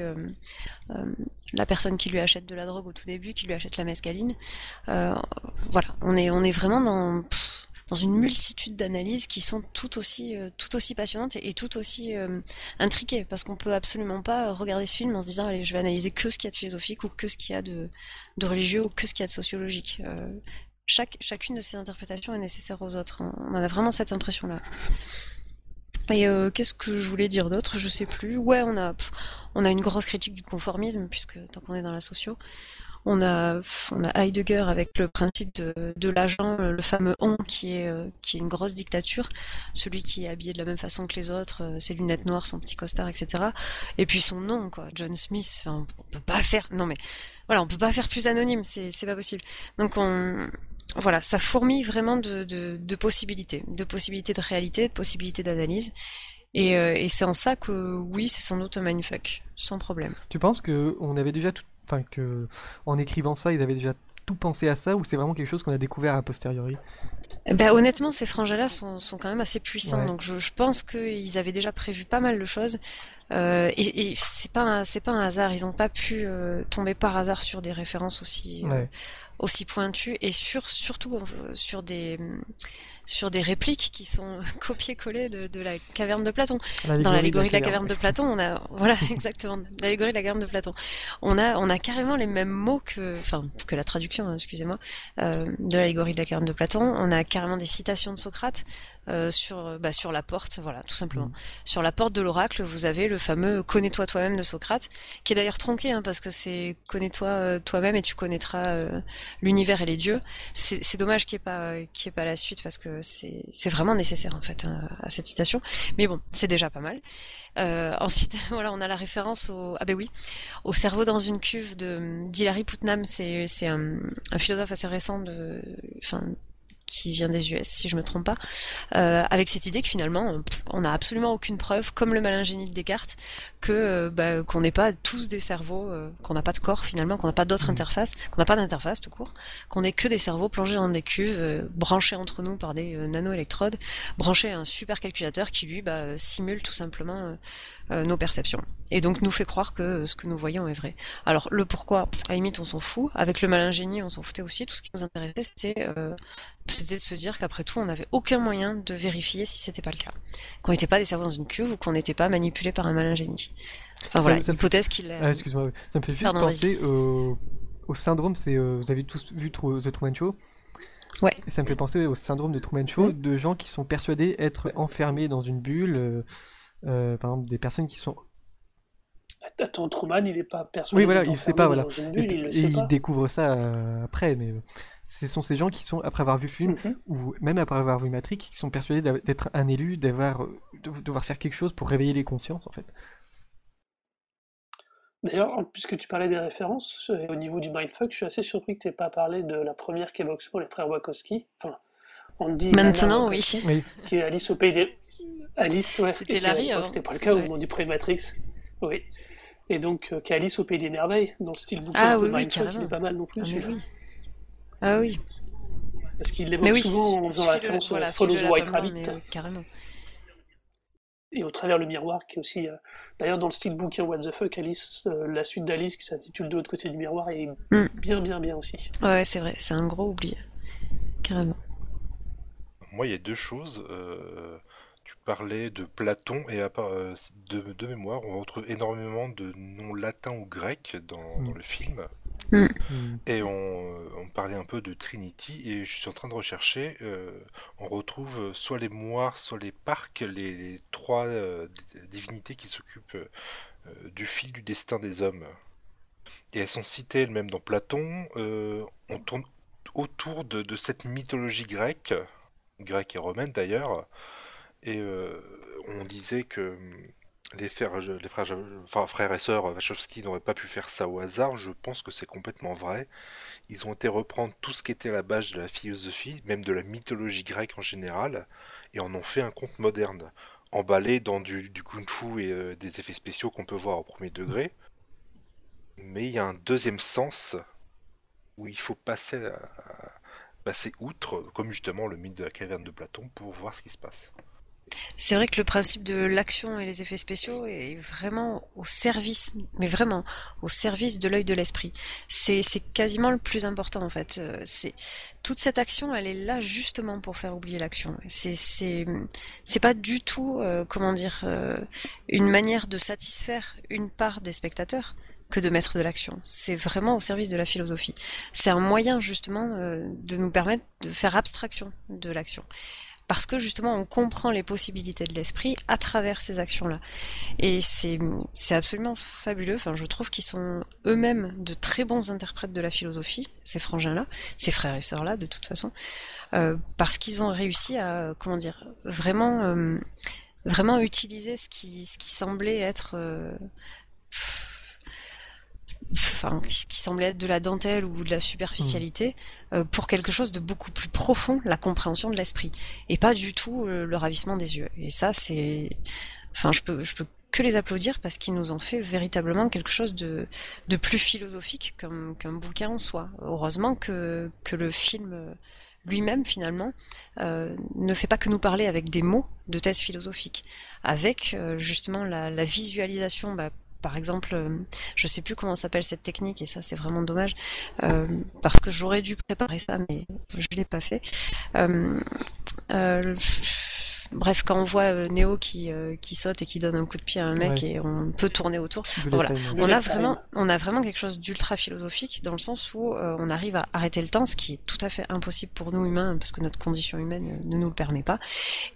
la personne qui lui achète de la drogue au tout début, qui lui achète la mescaline. voilà, on est vraiment dans une multitude d'analyses qui sont tout aussi aussi passionnantes et, tout aussi intriquées parce qu'on peut absolument pas regarder ce film en se disant je vais analyser que ce qu'il y a de philosophique ou que ce qu'il y a de religieux ou que ce qu'il y a de sociologique chaque, chacune de ces interprétations est nécessaire aux autres. On a vraiment cette impression-là. Et euh, qu'est-ce que je voulais dire d'autre? Je sais plus. Ouais, on a, on a une grosse critique du conformisme, puisque tant qu'on est dans la socio, On a, on a Heidegger avec le principe de, de l'agent, le fameux on qui est, euh, qui est une grosse dictature, celui qui est habillé de la même façon que les autres, euh, ses lunettes noires, son petit costard, etc. Et puis son nom, quoi, John Smith. Enfin, on peut pas faire, non mais voilà, on peut pas faire plus anonyme, c'est pas possible. Donc on, voilà, ça fourmille vraiment de, de, de possibilités, de possibilités de réalité, de possibilités d'analyse. Et, euh, et c'est en ça que oui, c'est sans doute un mindfuck, sans problème. Tu penses que on avait déjà tout, enfin que en écrivant ça, ils avaient déjà tout pensé à ça ou c'est vraiment quelque chose qu'on a découvert a posteriori? Ben, honnêtement, ces frangins-là sont, sont quand même assez puissants, Ouais. donc je, je pense qu'ils avaient déjà prévu pas mal de choses. Euh, et et c'est pas un, c'est pas un hasard, ils ont pas pu euh, tomber par hasard sur des références aussi euh, aussi pointues et sur surtout sur des sur des répliques qui sont copiées-collées de, de la caverne de Platon. Dans l'allégorie de la caverne de Platon, on a voilà exactement l'allégorie de la caverne de Platon. On a on a carrément les mêmes mots que enfin que la traduction, hein, excusez-moi, de l'allégorie de la caverne de Platon. On a carrément des citations de Socrate euh, sur bah, sur la porte, voilà tout simplement. Mhm. Sur la porte de l'oracle, vous avez le fameux connais-toi toi-même de Socrate, qui est d'ailleurs tronqué hein, parce que c'est connais-toi euh, toi-même et tu connaîtras euh, l'univers et les dieux. C'est dommage qu'il n'y ait pas qu'il y ait pas la suite parce que c'est c'est vraiment nécessaire en fait hein, à cette citation. Mais bon, c'est déjà pas mal. Euh, ensuite, voilà, on a la référence au ah ben oui, au cerveau dans une cuve de d'Hilary Putnam. C'est c'est un, un philosophe assez récent de, enfin qui vient des US, si je me trompe pas, euh, avec cette idée que finalement, on n'a absolument aucune preuve, comme le malin génie de Descartes, que euh, bah, qu'on n'est pas tous des cerveaux, euh, qu'on n'a pas de corps finalement, qu'on n'a pas d'autres Mhm. interfaces, qu'on n'a pas d'interface tout court, qu'on n'est que des cerveaux plongés dans des cuves, branchés entre nous par des nano-électrodes, branchés à un super calculateur qui lui bah, simule tout simplement nos perceptions. Et donc nous fait croire que ce que nous voyons est vrai. Alors le pourquoi, à la limite on s'en fout. Avec le malin génie on s'en foutait aussi. Tout ce qui nous intéressait c'était euh, c'était de se dire qu'après tout on n'avait aucun moyen de vérifier si c'était pas le cas. Qu'on n'était pas des cerveaux dans une cuve ou qu'on n'était pas manipulé par un malin génie. Enfin Ça- voilà, ça me fait- hypothèse qu'il a... Ah, excuse-moi, ça me fait juste Pardon, penser au, au syndrome. C'est euh, vous avez tous vu The Truman Show? Ouais. Et ça me fait penser au syndrome de Truman Show de gens qui sont persuadés être enfermés dans une bulle. euh, euh, par exemple, des personnes qui sont Attends, Truman, il est pas persuadé. Oui, voilà, d'être il sait enfermé pas, voilà. Dans une Et, il et sait découvrent ça euh, après, mais euh, ce sont ces gens qui sont, après avoir vu le film, Mhm. ou même après avoir vu Matrix, qui sont persuadés d'être un élu, d'avoir, de devoir faire quelque chose pour réveiller les consciences, en fait. D'ailleurs, puisque tu parlais des références, euh, au niveau du mindfuck, je suis assez surpris que tu n'aies pas parlé de la première qu'évoque souvent les frères Wachowski. Enfin, on dit Maintenant Lana oui. Oui, qui est Alice au pays des... Alice, ouais. C'était Larry. C'était pas le cas au moment du premier Matrix. Oui. Et donc, euh, qui est Alice au pays des merveilles, dans le style bouquin Ah peu oui, oui, mindfuck, il carrément. est pas mal non plus, Ah, oui. Ah oui. Parce qu'il Mais l'évoque oui, souvent en faisant référence voilà, Follow the White Rabbit. mais carrément. Et au travers le miroir, qui est aussi, euh, d'ailleurs dans le style bouquin What the fuck, Alice, euh, la suite d'Alice qui s'intitule De l'autre côté du miroir est Mm. bien, bien, bien aussi. Ouais, c'est vrai, c'est un gros oubli. Carrément. Moi, il y a deux choses. euh, tu parlais de Platon et à part, euh, de, de mémoire, on retrouve énormément de noms latins ou grecs dans, Mm. dans le film. Hmm. Et on, on parlait un peu de Trinity, et je suis en train de rechercher. euh, on retrouve euh, soit les moires, soit les parcs, les, trois euh, divinités qui s'occupent euh, du fil du destin des hommes. Et elles sont citées elles-mêmes dans Platon. euh, on tourne autour de, cette mythologie grecque, grecque et romaine d'ailleurs. Et euh, on disait que les frères, frères, et sœurs Wachowski n'auraient pas pu faire ça au hasard. Je pense que c'est complètement vrai. Ils ont été reprendre tout ce qui était à la base de la philosophie, même de la mythologie grecque en général, et en ont fait un conte moderne, emballé dans du, kung-fu et euh, des effets spéciaux qu'on peut voir au premier degré. Mais il y a un deuxième sens où il faut passer, passer outre, comme justement le mythe de la caverne de Platon, pour voir ce qui se passe. C'est vrai que le principe de l'action et les effets spéciaux est vraiment au service, mais vraiment au service de l'œil de l'esprit. C'est quasiment le plus important en fait. Euh, C'est toute cette action, elle est là justement pour faire oublier l'action. C'est pas du tout euh, comment dire euh, une manière de satisfaire une part des spectateurs que de mettre de l'action. C'est vraiment au service de la philosophie. C'est un moyen justement euh, de nous permettre de faire abstraction de l'action. Parce que justement on comprend les possibilités de l'esprit à travers ces actions-là. Et c'est absolument fabuleux. Enfin, je trouve qu'ils sont eux-mêmes de très bons interprètes de la philosophie, ces frangins-là, ces frères et sœurs-là, de toute façon, euh, parce qu'ils ont réussi à comment dire vraiment euh, vraiment utiliser ce qui ce qui semblait être euh, enfin, qui semblait être de la dentelle ou de la superficialité, euh, pour quelque chose de beaucoup plus profond, la compréhension de l'esprit, et pas du tout euh, le ravissement des yeux. Et ça, c'est, enfin, je peux, je peux que les applaudir parce qu'ils nous ont fait véritablement quelque chose de, de plus philosophique qu'un bouquin en soi. Heureusement que, que le film lui-même finalement euh, ne fait pas que nous parler avec des mots de thèse philosophique, avec justement la, la visualisation bah, par exemple, euh, je sais plus comment s'appelle cette technique et ça c'est vraiment dommage euh, parce que j'aurais dû préparer ça mais je l'ai pas fait. Euh, bref, quand on voit euh, Néo qui, euh, qui saute et qui donne un coup de pied à un mec Ouais. et on peut tourner autour, Voilà. on a vraiment, on a vraiment quelque chose d'ultra philosophique dans le sens où euh, on arrive à arrêter le temps, ce qui est tout à fait impossible pour nous humains parce que notre condition humaine ne nous le permet pas.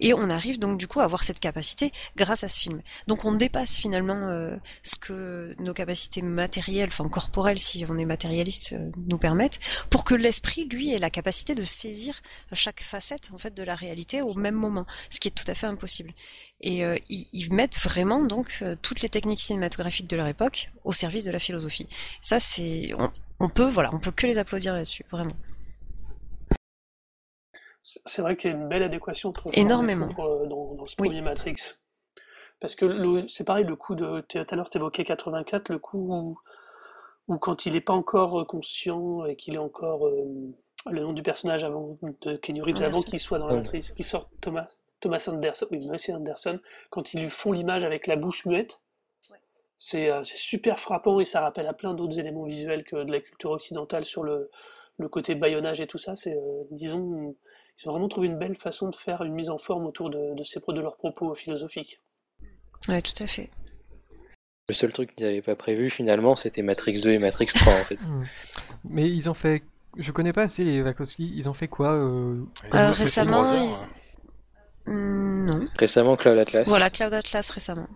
Et on arrive donc du coup à avoir cette capacité grâce à ce film. Donc on dépasse finalement euh, ce que nos capacités matérielles, enfin corporelles si on est matérialiste, euh, nous permettent, pour que l'esprit lui ait la capacité de saisir chaque facette en fait de la réalité au même moment, ce qui est tout à fait impossible. Et euh, ils, ils mettent vraiment donc euh, toutes les techniques cinématographiques de leur époque au service de la philosophie. Ça, c'est on, on peut voilà, on peut que les applaudir là-dessus, vraiment. C'est vrai qu'il y a une belle adéquation entre Énormément. euh, dans, dans ce Oui. premier Matrix. Parce que c'est pareil, le coup de. Tout à l'heure, tu évoquais 84, le coup où, où quand il n'est pas encore conscient et qu'il est encore. euh, le nom du personnage avant de Kenny Reeves, avant qu'il soit dans la matrice, qui sort Thomas, Thomas Anderson, oui, Monsieur Anderson, quand ils lui font l'image avec la bouche muette, Ouais. c'est euh, c'est super frappant et ça rappelle à plein d'autres éléments visuels que de la culture occidentale sur le, le côté baïonnage et tout ça. C'est, euh, disons, ils ont vraiment trouvé une belle façon de faire une mise en forme autour de, de, ces, de leurs propos philosophiques. Ouais, tout à fait. Le seul truc qu'ils n'avaient pas prévu finalement, c'était Matrix 2 et Matrix 3 en fait. Hmm. Mais ils ont fait. Je connais pas assez les Wachowski. Ils ont fait quoi euh, Euh, récemment, ils- non. Récemment, Cloud Atlas. Voilà, Cloud Atlas récemment.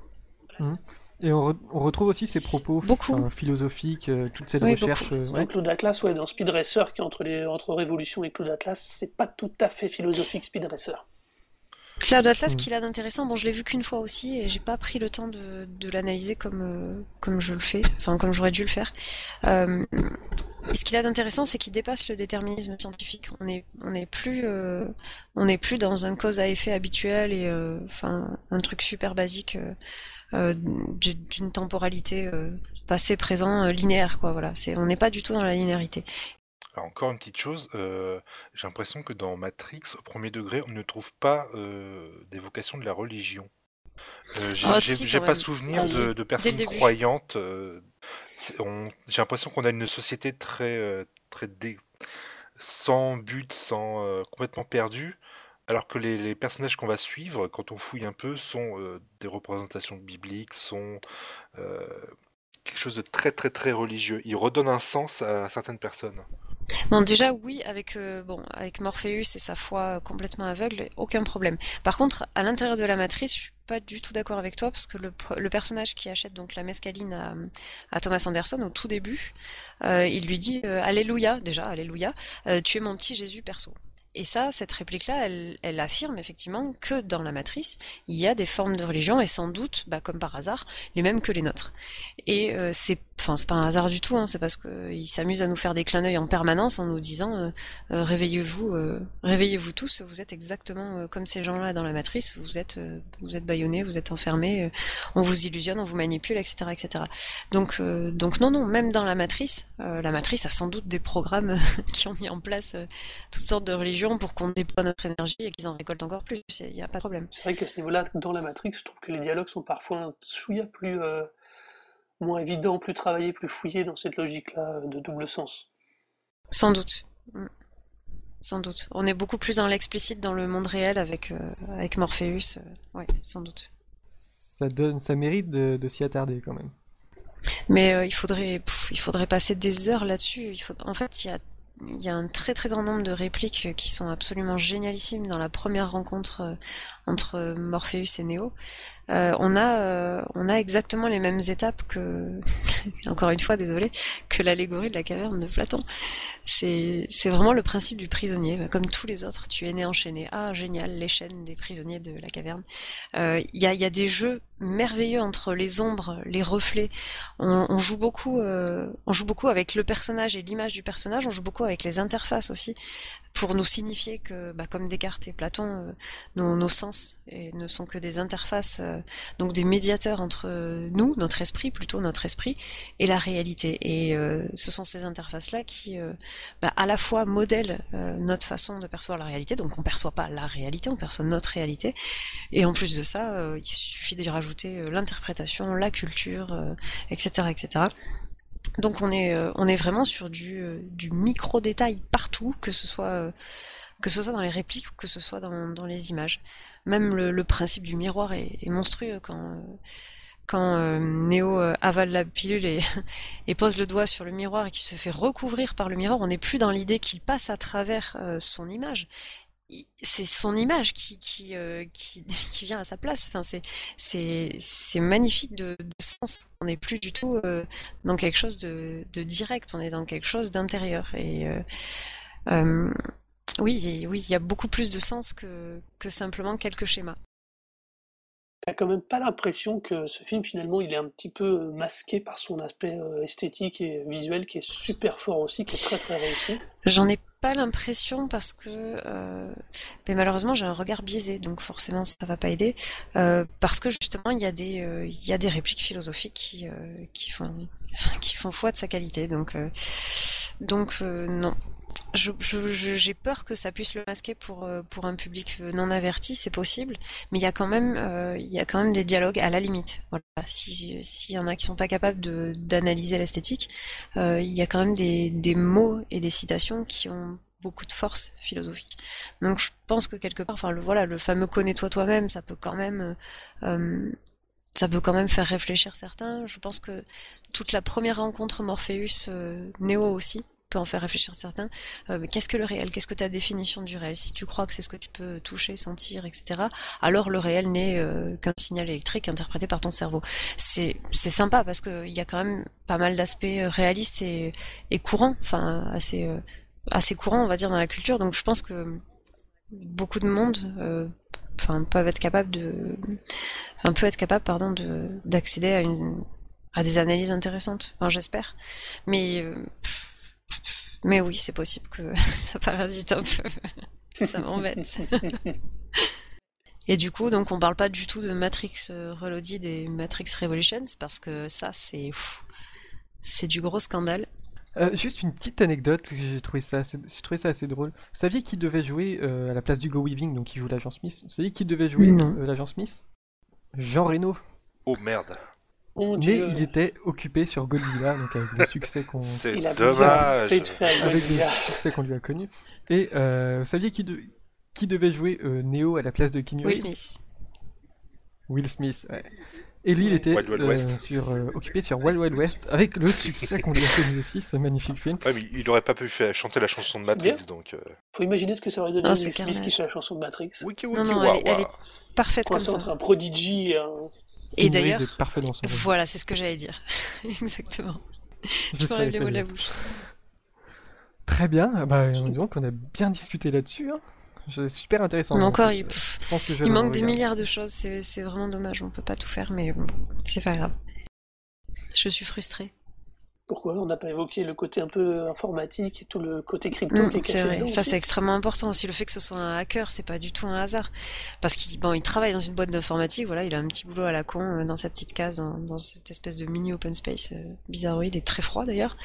Et on, re- on retrouve aussi ces propos enfin, philosophiques, euh, toute cette Oui, recherche. euh, ouais. Donc, Claude Atlas, ouais, dans Speed Racer, qui est entre, les, entre Révolution et Claude Atlas, c'est pas tout à fait philosophique Speed Racer. Cloud Atlas, Mm. qu'il a d'intéressant, bon, je l'ai vu qu'une fois aussi et j'ai pas pris le temps de, de l'analyser comme euh, comme je le fais, enfin comme j'aurais dû le faire. Euh, ce qu'il a d'intéressant, c'est qu'il dépasse le déterminisme scientifique. On est on est plus euh, on n'est plus dans un cause à effet habituel et euh, enfin un truc super basique d'une temporalité euh, passé, présent, linéaire quoi. Voilà, c'est on n'est pas du tout dans la linéarité. Alors, encore une petite chose, euh, j'ai l'impression que dans Matrix, au premier degré, on ne trouve pas euh, d'évocation de la religion. Euh, j'ai Ah, si, pas même. souvenir Si, de, de personnes croyantes. euh, j'ai l'impression qu'on a une société très, euh, très dé- sans but, sans complètement perdue, alors que les, les personnages qu'on va suivre, quand on fouille un peu, sont des représentations bibliques, sont quelque chose de très très très religieux. Ils redonnent un sens à certaines personnes. Bon, déjà, oui, avec, euh, bon, avec Morpheus et sa foi complètement aveugle, aucun problème. Par contre, à l'intérieur de la matrice, je suis pas du tout d'accord avec toi parce que le, le personnage qui achète donc la mescaline à, à Thomas Anderson au tout début, euh, il lui dit euh, Alléluia, déjà, Alléluia, tu es mon petit Jésus perso. Et ça, cette réplique-là, elle, elle affirme effectivement que dans la matrice, il y a des formes de religion et sans doute, bah, comme par hasard, les mêmes que les nôtres. Et c'est, enfin, c'est pas un hasard du tout, hein, c'est parce qu'il s'amuse à nous faire des clins d'œil en permanence en nous disant euh, euh, réveillez-vous, euh, réveillez-vous tous, vous êtes exactement euh, comme ces gens-là dans la matrice, vous êtes, euh, vous êtes bâillonnés, vous êtes enfermés, euh, on vous illusionne, on vous manipule, etc., etc. Donc, euh, donc non, non, même dans la matrice, euh, la matrice a sans doute des programmes qui ont mis en place euh, toutes sortes de religions pour qu'on déploie notre énergie et qu'ils en récoltent encore plus. Il n'y a pas de problème. C'est vrai qu'à ce niveau-là, dans la Matrix, je trouve que les dialogues sont parfois un plus euh, moins évidents, plus travaillés, plus fouillés dans cette logique-là euh, de double sens. Sans doute. Mm. Sans doute. On est beaucoup plus dans l'explicite dans le monde réel avec, euh, avec Morpheus. euh, ouais, sans doute. Ça donne, ça mérite de, de s'y attarder quand même. Mais euh, il faudrait, pff, il faudrait passer des heures là-dessus. Il faut, en fait, il y a y a un très très grand nombre de répliques qui sont absolument génialissimes dans la première rencontre entre Morpheus et Neo. Euh, on a euh, on a exactement les mêmes étapes que encore une fois désolé que l'allégorie de la caverne de Platon. C'est vraiment le principe du prisonnier, comme tous les autres. Tu es né enchaîné. Ah génial, les chaînes des prisonniers de la caverne. Il y a y a des jeux merveilleux entre les ombres, les reflets. On, on joue beaucoup on joue beaucoup avec le personnage et l'image du personnage. On joue beaucoup avec les interfaces aussi pour nous signifier que, bah, comme Descartes et Platon, euh, nos, sens ne sont que des interfaces, euh, donc des médiateurs entre nous, notre esprit, plutôt notre esprit, et la réalité. Et euh, ce sont ces interfaces-là qui, bah, à la fois modèlent notre façon de percevoir la réalité, donc on perçoit pas la réalité, on perçoit notre réalité, et en plus de ça, il suffit de rajouter l'interprétation, la culture, etc., etc. Donc on est euh, on est vraiment sur du, euh, du micro détail partout, que ce soit euh, que ce soit dans les répliques ou que ce soit dans, les images. Même le, principe du miroir est, monstrueux quand quand Neo avale la pilule et, et, pose le doigt sur le miroir et qu'il se fait recouvrir par le miroir, on n'est plus dans l'idée qu'il passe à travers son image c'est son image qui qui, euh, qui, qui vient à sa place. Enfin, c'est magnifique de, sens. On n'est plus du tout euh, dans quelque chose de, de direct. On est dans quelque chose d'intérieur. Et euh oui, oui, il y a beaucoup plus de sens que que simplement quelques schémas. T'as quand même pas l'impression que ce film finalement il est un petit peu masqué par son aspect esthétique et visuel qui est super fort aussi, qui est très très réussi? J'en ai pas l'impression parce que euh, mais malheureusement j'ai un regard biaisé donc forcément ça va pas aider euh, parce que justement il y a des euh, il y a des répliques philosophiques qui euh, qui font qui font foi de sa qualité donc euh, donc euh, non je, je, j'ai peur que ça puisse le masquer pour pour un public non averti, c'est possible, mais il y a quand même euh, il y a quand même des dialogues à la limite. Voilà, si s'il y en a qui sont pas capables de d'analyser l'esthétique, euh, il y a quand même des des mots et des citations qui ont beaucoup de force philosophique. Donc je pense que quelque part, enfin le, voilà, le fameux connais-toi toi-même, ça peut quand même euh, ça peut quand même faire réfléchir certains. Je pense que toute la première rencontre Morpheus euh, Néo aussi peut en faire réfléchir certains. Euh, mais qu'est-ce que le réel? Qu'est-ce que ta définition du réel? Si tu crois que c'est ce que tu peux toucher, sentir, etc., alors le réel n'est euh, qu'un signal électrique interprété par ton cerveau. C'est sympa parce qu'il y a quand même pas mal d'aspects euh, réalistes et, courants, enfin assez assez courants, on va dire, dans la culture. Donc je pense que beaucoup de monde enfin peuvent être capables de enfin peut être capable pardon de d'accéder à une à des analyses intéressantes j'espère mais mais oui, c'est possible que ça parasite un peu. ça m'embête. Et du coup, donc on parle pas du tout de Matrix Reloaded et Matrix Revolutions parce que ça, c'est c'est du gros scandale. Euh, juste une petite anecdote, j'ai trouvé ça assez, j'ai trouvé ça assez drôle. Vous saviez qui devait jouer euh, à la place d'Hugo Weaving, donc qui joue l'agent Smith? Vous saviez qui devait jouer euh, l'agent Smith? Jean Reno. Oh merde. Oh, Mais Dieu. il était occupé sur Godzilla, donc avec le succès qu'on C'est dommage. fait de faire avec le succès qu'on lui a connu. Et euh, vous saviez qui, de- qui devait jouer euh, Neo à la place de Keanu Will Smith. Will Smith. ouais. Et lui, il était Wild Wild euh, West. sur, euh, occupé sur Wild Wild West, avec le succès qu'on lui a connu aussi, ce magnifique film. Ouais, mais il aurait pas pu faire chanter la chanson de Matrix, donc. euh, Faut imaginer ce que ça aurait donné Will Smith qui fait la chanson de Matrix. Wiki Non, wiki non, wa elle est- elle. Parfaite comme ça. entre un Prodigy et un... Et d'ailleurs, est parfait dans son rôle. voilà, c'est ce que j'allais dire. Exactement. Je Je savais m'enlève les mots de la bouche. Très bien, ah bah, donc on a bien discuté là-dessus. Hein. C'est super intéressant. Mais encore, il, pff, je pense que je vais il manque des milliards de choses. C'est c'est vraiment dommage. On peut pas tout faire, mais bon, c'est pas grave. Je suis frustrée. Pourquoi on n'a pas évoqué le côté un peu informatique et tout le côté crypto Mm, qui est vrai, ça c'est extrêmement important aussi. Le fait que ce soit un hacker, c'est pas du tout un hasard. Parce qu'il bon, il travaille dans une boîte d'informatique, voilà, il a un petit boulot à la con euh, dans sa petite case, dans, dans cette espèce de mini open space euh, bizarroïde et très froid d'ailleurs.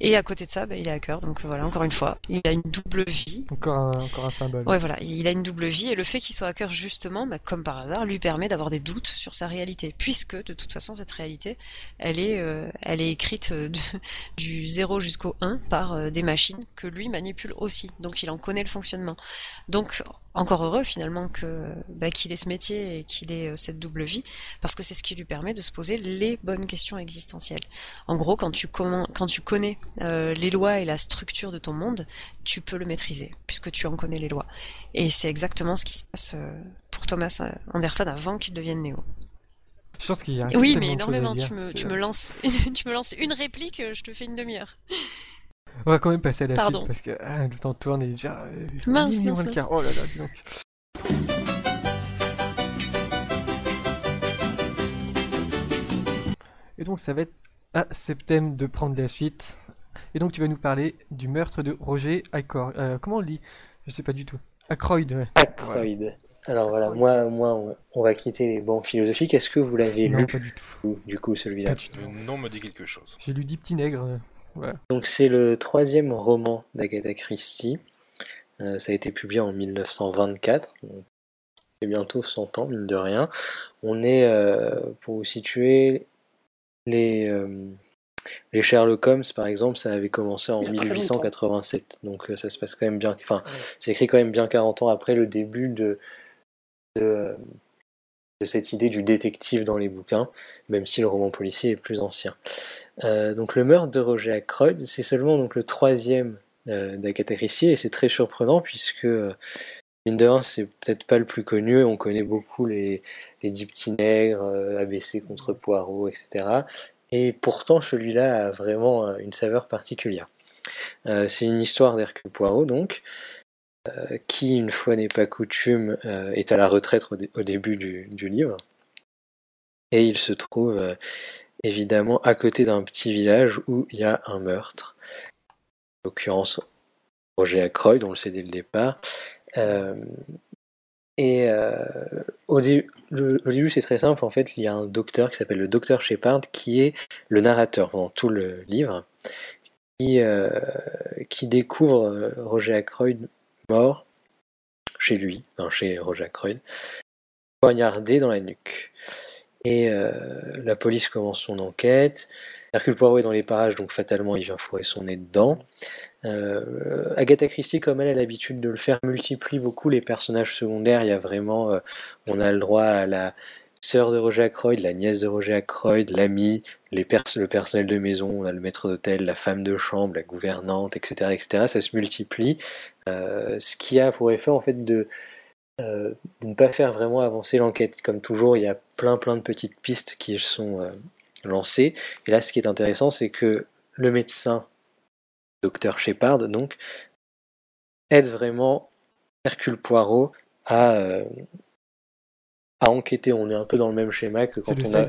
Et à côté de ça, bah, il est hacker, donc euh, voilà, encore une fois, il a une double vie. Encore un, encore un symbole. Ouais, voilà, il a une double vie et le fait qu'il soit hacker justement, bah, comme par hasard, lui permet d'avoir des doutes sur sa réalité, puisque de toute façon cette réalité, elle est, euh, elle est écrite de- du 0 jusqu'au 1 par euh, des machines que lui manipule aussi, donc il en connaît le fonctionnement. Donc encore heureux finalement que bah, qu'il ait ce métier et qu'il ait euh, cette double vie, parce que c'est ce qui lui permet de se poser les bonnes questions existentielles. En gros, quand tu, quand tu connais euh, les lois et la structure de ton monde, tu peux le maîtriser, puisque tu en connais les lois. Et c'est exactement ce qui se passe pour Thomas Anderson avant qu'il devienne Néo. Je pense qu'il y a oui, mais énormément. Tu me, tu me, lances, tu me lances une réplique, je te fais une demi-heure. On va quand même passer à la suite parce que ah, le temps tourne et déjà. Euh, mince, mince, Oh là là, dis donc. Et donc ça va être à Septem de prendre la suite. Et donc tu vas nous parler du meurtre de Roger Aykroyd. Euh, comment on le dit? Je sais pas du tout. Aykroyd. Ouais. Aykroyd. Alors voilà, moi, moi, on va quitter les bancs philosophiques. Est-ce que vous l'avez lu pas du tout. Du coup, celui-là. Le nom me dit quelque chose. J'ai lu Dix Petits Nègres. Donc c'est le troisième roman d'Agatha Christie. Euh, ça a été publié en 1924. C'est bientôt 100 ans, mine de rien. On est, euh, pour vous situer, les, euh, les Sherlock Holmes, par exemple, ça avait commencé en 1887. Donc ça se passe quand même bien. Enfin, c'est écrit quand même bien 40 ans après le début de, de, cette idée du détective dans les bouquins, même si le roman policier est plus ancien. Euh, donc le meurtre de Roger Ackroyd, c'est seulement donc le troisième euh, et c'est très surprenant puisque euh, mine de rien c'est peut-être pas le plus connu, on connaît beaucoup les, les petits nègres, ABC contre Poirot, etc. Et pourtant celui-là a vraiment une saveur particulière. c'est une histoire d'Hercule Poirot donc, qui, une fois n'est pas coutume, est à la retraite au, début du, livre. Et il se trouve évidemment à côté d'un petit village où il y a un meurtre. En l'occurrence, Roger Ackroyd, on le sait dès le départ. Euh, et euh, au, début, c'est très simple. En fait, il y a un docteur qui s'appelle le docteur Shepard qui est le narrateur pendant tout le livre, qui, euh, qui découvre Roger Ackroyd mort chez lui, enfin chez Roger Ackroyd, poignardé dans la nuque. Et euh, la police commence son enquête. Hercule Poirot est dans les parages, donc fatalement il vient fourrer son nez dedans. Euh, Agatha Christie, comme elle a l'habitude de le faire, multiplie beaucoup les personnages secondaires. Il y a vraiment, euh, on a le droit à la sœur de Roger Ackroyd, la nièce de Roger Ackroyd, l'ami, le personnel de maison, le maître d'hôtel, la femme de chambre, la gouvernante, etc., etc. Ça se multiplie, euh, ce qui a pour effet en fait de euh, de ne pas faire vraiment avancer l'enquête. Comme toujours, il y a plein plein de petites pistes qui sont euh, lancées. Et là, ce qui est intéressant, c'est que le médecin, docteur Shepard, donc, aide vraiment Hercule Poirot à, à enquêter. On est un peu dans le même schéma que quand on a.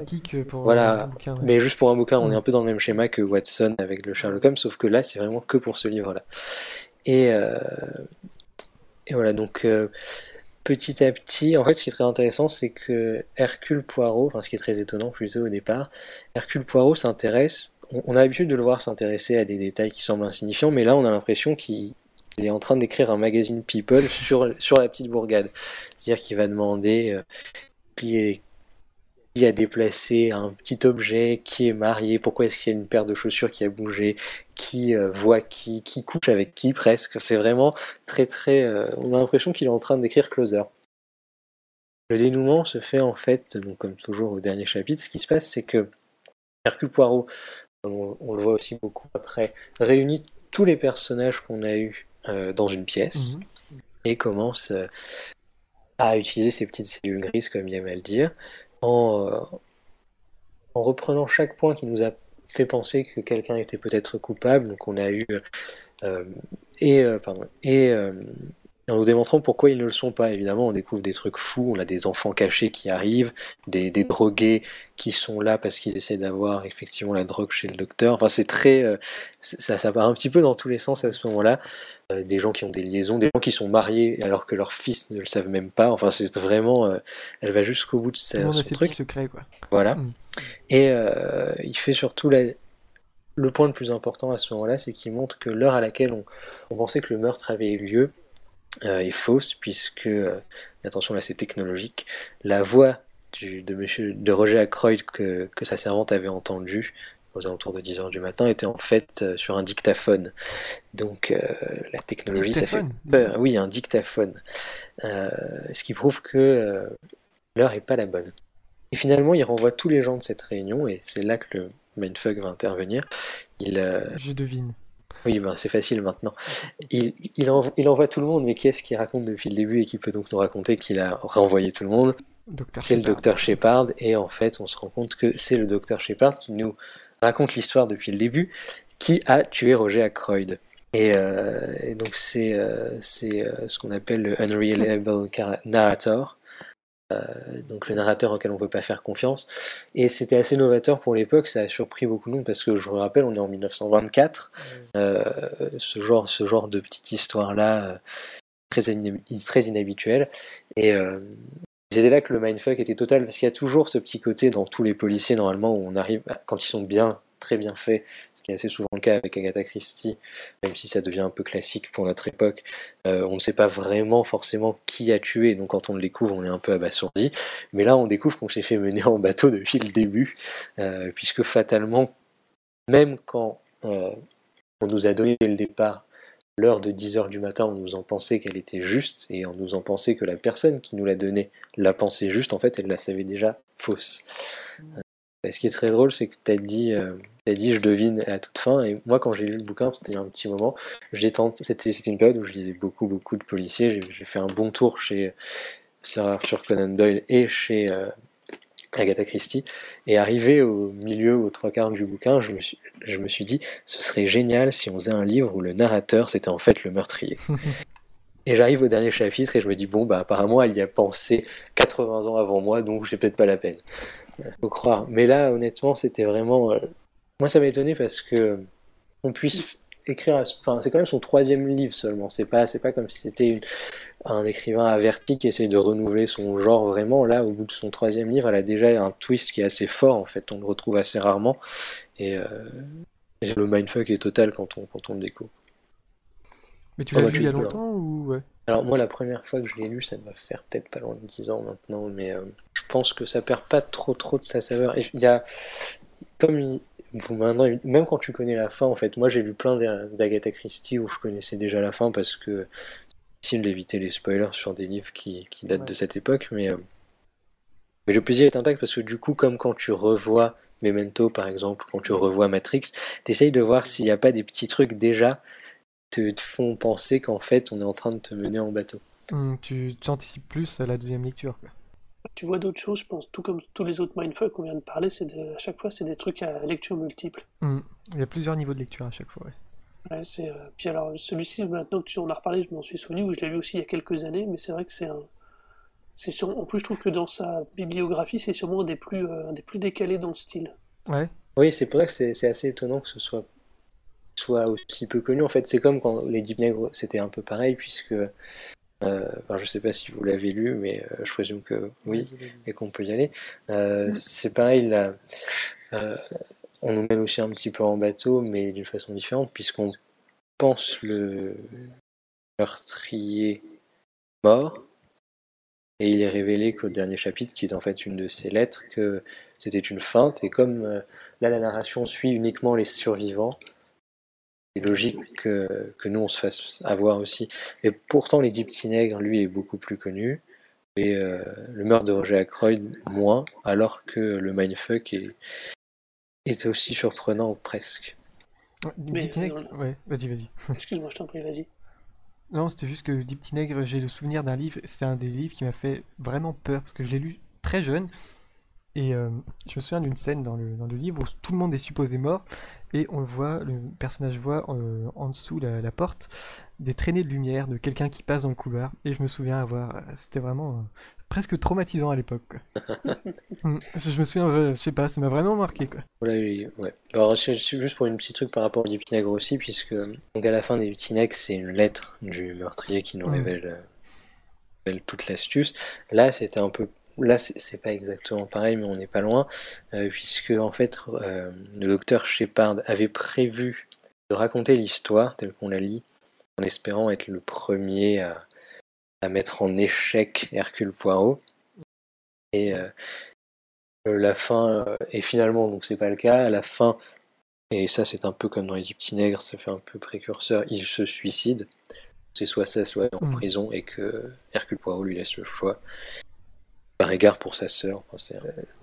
Pour voilà, mais juste pour un bouquin, on est un peu dans le même schéma que Watson avec le Sherlock Holmes, sauf que là, c'est vraiment que pour ce livre-là. Et, et voilà, donc petit à petit, en fait, ce qui est très intéressant, c'est que Hercule Poirot, enfin, ce qui est très étonnant plutôt au départ, Hercule Poirot s'intéresse, on, a l'habitude de le voir s'intéresser à des détails qui semblent insignifiants, mais là, on a l'impression qu'il est en train d'écrire un magazine People sur, la petite bourgade. C'est-à-dire qu'il va demander euh, qui est qui a déplacé un petit objet, qui est marié, pourquoi est-ce qu'il y a une paire de chaussures qui a bougé, qui euh, voit qui, qui couche avec qui presque. C'est vraiment très très... Euh, on a l'impression qu'il est en train d'écrire Closer. Le dénouement se fait en fait, comme toujours au dernier chapitre, ce qui se passe c'est que Hercule Poirot, on, le voit aussi beaucoup après, réunit tous les personnages qu'on a eus dans une pièce mhm. et commence à utiliser ces petites cellules grises, comme il aime à le dire, en, euh, en reprenant chaque point qui nous a fait penser que quelqu'un était peut-être coupable. Donc on a eu euh, et euh, pardon et en nous démontrant pourquoi ils ne le sont pas. Évidemment, on découvre des trucs fous, on a des enfants cachés qui arrivent, des, des drogués qui sont là parce qu'ils essaient d'avoir effectivement la drogue chez le docteur. Enfin, c'est très, euh, ça, ça part un petit peu dans tous les sens à ce moment-là. Euh, des gens qui ont des liaisons, des gens qui sont mariés alors que leurs fils ne le savent même pas. Enfin, c'est vraiment, euh, elle va jusqu'au bout de sa, son truc. secret, quoi. Voilà. Mm. Et il fait surtout la, le point le plus important à ce moment-là, c'est qu'il montre que l'heure à laquelle on, on, pensait que le meurtre avait eu lieu est fausse puisque, euh, attention là c'est technologique, la voix du, de, monsieur, de Roger Ackroyd que, que sa servante avait entendue aux alentours de 10h du matin, était en fait euh, sur un dictaphone. Donc euh, la technologie, ça fait peur. Oui, un dictaphone. Euh, ce qui prouve que euh, l'heure est pas la bonne. Et finalement, il renvoie tous les gens de cette réunion, et c'est là que le mindfuck va intervenir. Il, euh, Je devine. Oui, ben c'est facile maintenant. Il, il, env- il envoie tout le monde, mais qui est-ce qui raconte depuis le début et qui peut donc nous raconter qu'il a renvoyé tout le monde? C'est le docteur Shepard, et en fait, on se rend compte que c'est le docteur Shepard qui nous raconte l'histoire depuis le début, qui a tué Roger Ackroyd. Et, euh, et donc, c'est euh, euh, ce qu'on appelle le Unreliable Narrator, donc le narrateur auquel on ne peut pas faire confiance. Et c'était assez novateur pour l'époque, ça a surpris beaucoup de monde, parce que je vous rappelle, on est en 1924, euh, ce, genre, ce genre de petite histoire-là, euh, très, très inhabituelle. Et. euh, c'était là que le mindfuck était total, parce qu'il y a toujours ce petit côté dans tous les policiers, normalement, où on arrive, quand ils sont bien, très bien faits, ce qui est assez souvent le cas avec Agatha Christie, même si ça devient un peu classique pour notre époque, euh, on ne sait pas vraiment forcément qui a tué, donc quand on le découvre, on est un peu abasourdi. Mais là, on découvre qu'on s'est fait mener en bateau depuis le début, euh, puisque fatalement, même quand euh, on nous a donné le départ l'heure de 10h du matin, on nous en pensait qu'elle était juste, et on nous en pensait que la personne qui nous l'a donnée la pensée juste, en fait, elle la savait déjà fausse. Euh, ce qui est très drôle, c'est que tu as dit, euh, t'as dit je devine à la toute fin, et moi quand j'ai lu le bouquin, c'était il y a un petit moment, j'ai tenté, c'était, une période où je lisais beaucoup, beaucoup de policiers, j'ai, j'ai fait un bon tour chez Sir Arthur Conan Doyle et chez euh, Agatha Christie, et arrivé au milieu, aux trois quarts du bouquin, je me suis, je me suis dit, ce serait génial si on faisait un livre où le narrateur c'était en fait le meurtrier. Et j'arrive au dernier chapitre et je me dis, bon, bah apparemment elle y a pensé 80 ans avant moi, donc j'ai peut-être pas la peine. Faut croire. Mais là, honnêtement, c'était vraiment. euh, Moi, ça m'a étonné parce que on puisse écrire. Enfin, c'est quand même son troisième livre seulement. C'est pas, c'est pas comme si c'était une- un écrivain averti qui essaye de renouveler son genre vraiment. Là, au bout de son troisième livre, elle a déjà un twist qui est assez fort. En fait, on le retrouve assez rarement. Et, euh, et le mindfuck est total quand on, quand on le découvre. Mais tu l'as bah, lu il y a peux, longtemps ou ouais? Alors moi la première fois que je l'ai lu, ça va faire peut-être pas loin de 10 ans maintenant, mais euh, pense que ça perd pas trop trop de sa saveur. Et il y a comme il- bon, maintenant, même quand tu connais la fin, en fait, moi j'ai lu plein d'A- d'Agatha Christie où je connaissais déjà la fin parce que c'est difficile d'éviter les spoilers sur des livres qui, qui datent Ouais. de cette époque, mais euh, mais le plaisir est intact parce que du coup, comme quand tu revois Memento par exemple, quand tu revois Matrix, t'essayes de voir s'il n'y a pas des petits trucs déjà te, te font penser qu'en fait on est en train de te mener en bateau. Hum, Tu tu anticipes plus à la deuxième lecture. Quoi. Tu vois d'autres choses, je pense, tout comme tous les autres mindfuck qu'on vient de parler, c'est de- à chaque fois c'est des trucs à lecture multiple. Hum, Il y a plusieurs niveaux de lecture à chaque fois. ouais. Ouais, c'est, euh, Puis alors celui-ci, maintenant que tu en as reparlé, je m'en suis souvenu, ou je l'ai lu aussi il y a quelques années, mais c'est vrai que c'est un... C'est sur... En plus, je trouve que dans sa bibliographie, c'est sûrement un des plus, euh, un des plus décalés dans le style. Ouais, Oui, c'est pour ça que c'est c'est assez étonnant que ce soit, soit aussi peu connu. En fait, c'est comme quand les Deep Nègres, c'était un peu pareil, puisque, euh, je sais pas si vous l'avez lu, mais euh, je présume que oui, et qu'on peut y aller. Euh, c'est pareil, là, euh, on nous mène aussi un petit peu en bateau, mais d'une façon différente, puisqu'on pense le meurtrier mort, et il est révélé qu'au dernier chapitre, qui est en fait une de ses lettres, que c'était une feinte, et comme là la narration suit uniquement les survivants, c'est logique que, que nous on se fasse avoir aussi. Et pourtant, les Dix Petits Nègres, lui, est beaucoup plus connu, et euh, le meurtre de Roger Ackroyd, moins, alors que le Mindfuck est, est aussi surprenant, presque. Ouais, Deep euh, ouais, vas-y, vas-y. Excuse-moi, je t'en prie, vas-y. Non, c'était juste que Deep j'ai le souvenir d'un livre, c'est un des livres qui m'a fait vraiment peur, parce que je l'ai lu très jeune, et euh, je me souviens d'une scène dans le, dans le livre où tout le monde est supposé mort, et on le voit, le personnage voit euh, en dessous la, la porte des traînées de lumière de quelqu'un qui passe dans le couloir, et je me souviens avoir, c'était vraiment euh, presque traumatisant à l'époque. Mm, je me souviens, je sais pas, ça m'a vraiment marqué quoi. Voilà, oui, ouais. Alors, c'est juste pour une petite truc par rapport au Nègre aussi, puisque donc à la fin des Nègres, c'est une lettre du meurtrier qui nous Mm. révèle, euh, révèle toute l'astuce. Là, c'était un peu. Là, c'est pas exactement pareil, mais on n'est pas loin, euh, puisque en fait, euh, le docteur Shepard avait prévu de raconter l'histoire telle qu'on la lit, en espérant être le premier à, à mettre en échec Hercule Poirot. Et euh, la fin et finalement donc c'est pas le cas à la fin Et ça, c'est un peu comme dans les petits nègres, ça fait un peu précurseur. Il se suicide. C'est soit ça, soit en Mm. prison, et que Hercule Poirot lui laisse le choix. Par égard pour sa sœur.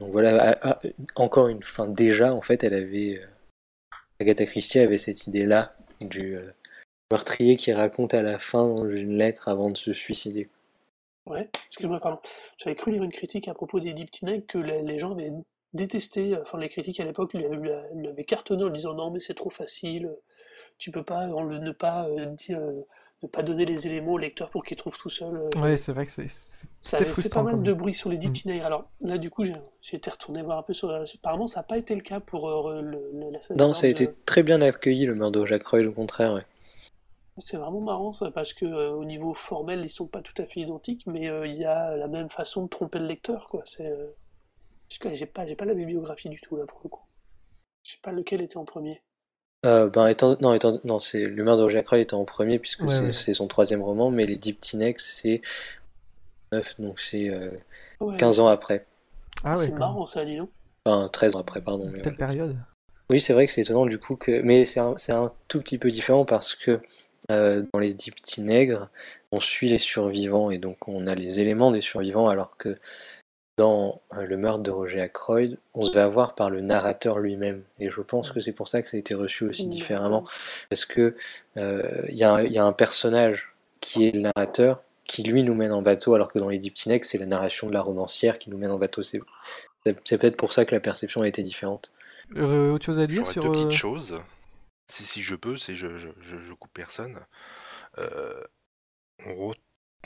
Donc voilà, ah, ah, encore une fin. Déjà, en fait, elle avait. euh, Agatha Christie avait cette idée-là du euh, meurtrier qui raconte à la fin une lettre avant de se suicider. Ouais, excuse-moi, pardon. J'avais cru lire une critique à propos des Teenage que les, gens avaient détesté, enfin les critiques à l'époque lui avaient, lui avaient cartonné en disant non mais c'est trop facile, tu peux pas en le- ne pas euh, dire, ne pas donner les éléments au lecteur pour qu'il trouve tout seul. euh. Ouais, c'est vrai que c'est- Ça avait fait pas mal de bruit sur les Deep Mm. Teenage. Alors là du coup j'ai été retourné voir un peu sur... Apparemment ça n'a pas été le cas pour euh, le, le- la scène Non, ça a de- été très bien accueilli, le meurtre de Jacques Roy, au contraire. ouais. C'est vraiment marrant ça, parce que euh, au niveau formel, ils sont pas tout à fait identiques, mais euh, il y a la même façon de tromper le lecteur, quoi. C'est, euh, j'ai pas, j'ai pas la bibliographie du tout là pour le coup. Je sais pas lequel était en premier. Euh, ben, étant, non, étant, non, c'est le meurtre de Jacques Roy était en premier puisque Ouais, c'est ouais. c'est son troisième roman, mais les Deep Tinex c'est 9, donc c'est euh, Ouais, 15 ans après. Ah ouais, c'est marrant ça, dis donc. Enfin, 13 ans après, pardon. mais. Telle période. Oui, c'est vrai que c'est étonnant du coup que, mais c'est un, c'est un tout petit peu différent parce que euh, dans les Dix petits nègres, on suit les survivants et donc on a les éléments des survivants, alors que dans euh, le meurtre de Roger Ackroyd, on se fait avoir par le narrateur lui-même. Et je pense que c'est pour ça que ça a été reçu aussi différemment, parce que euh, il y, a un- il y a un personnage qui est le narrateur qui lui nous mène en bateau, alors que dans les nègres, c'est la narration de la romancière qui nous mène en bateau. C'est peut-être pour ça que la perception a été différente. Euh, autre chose à dire sur. deux petites euh, choses. Si, si je peux, si je, je, je, je coupe personne. Euh, on, re-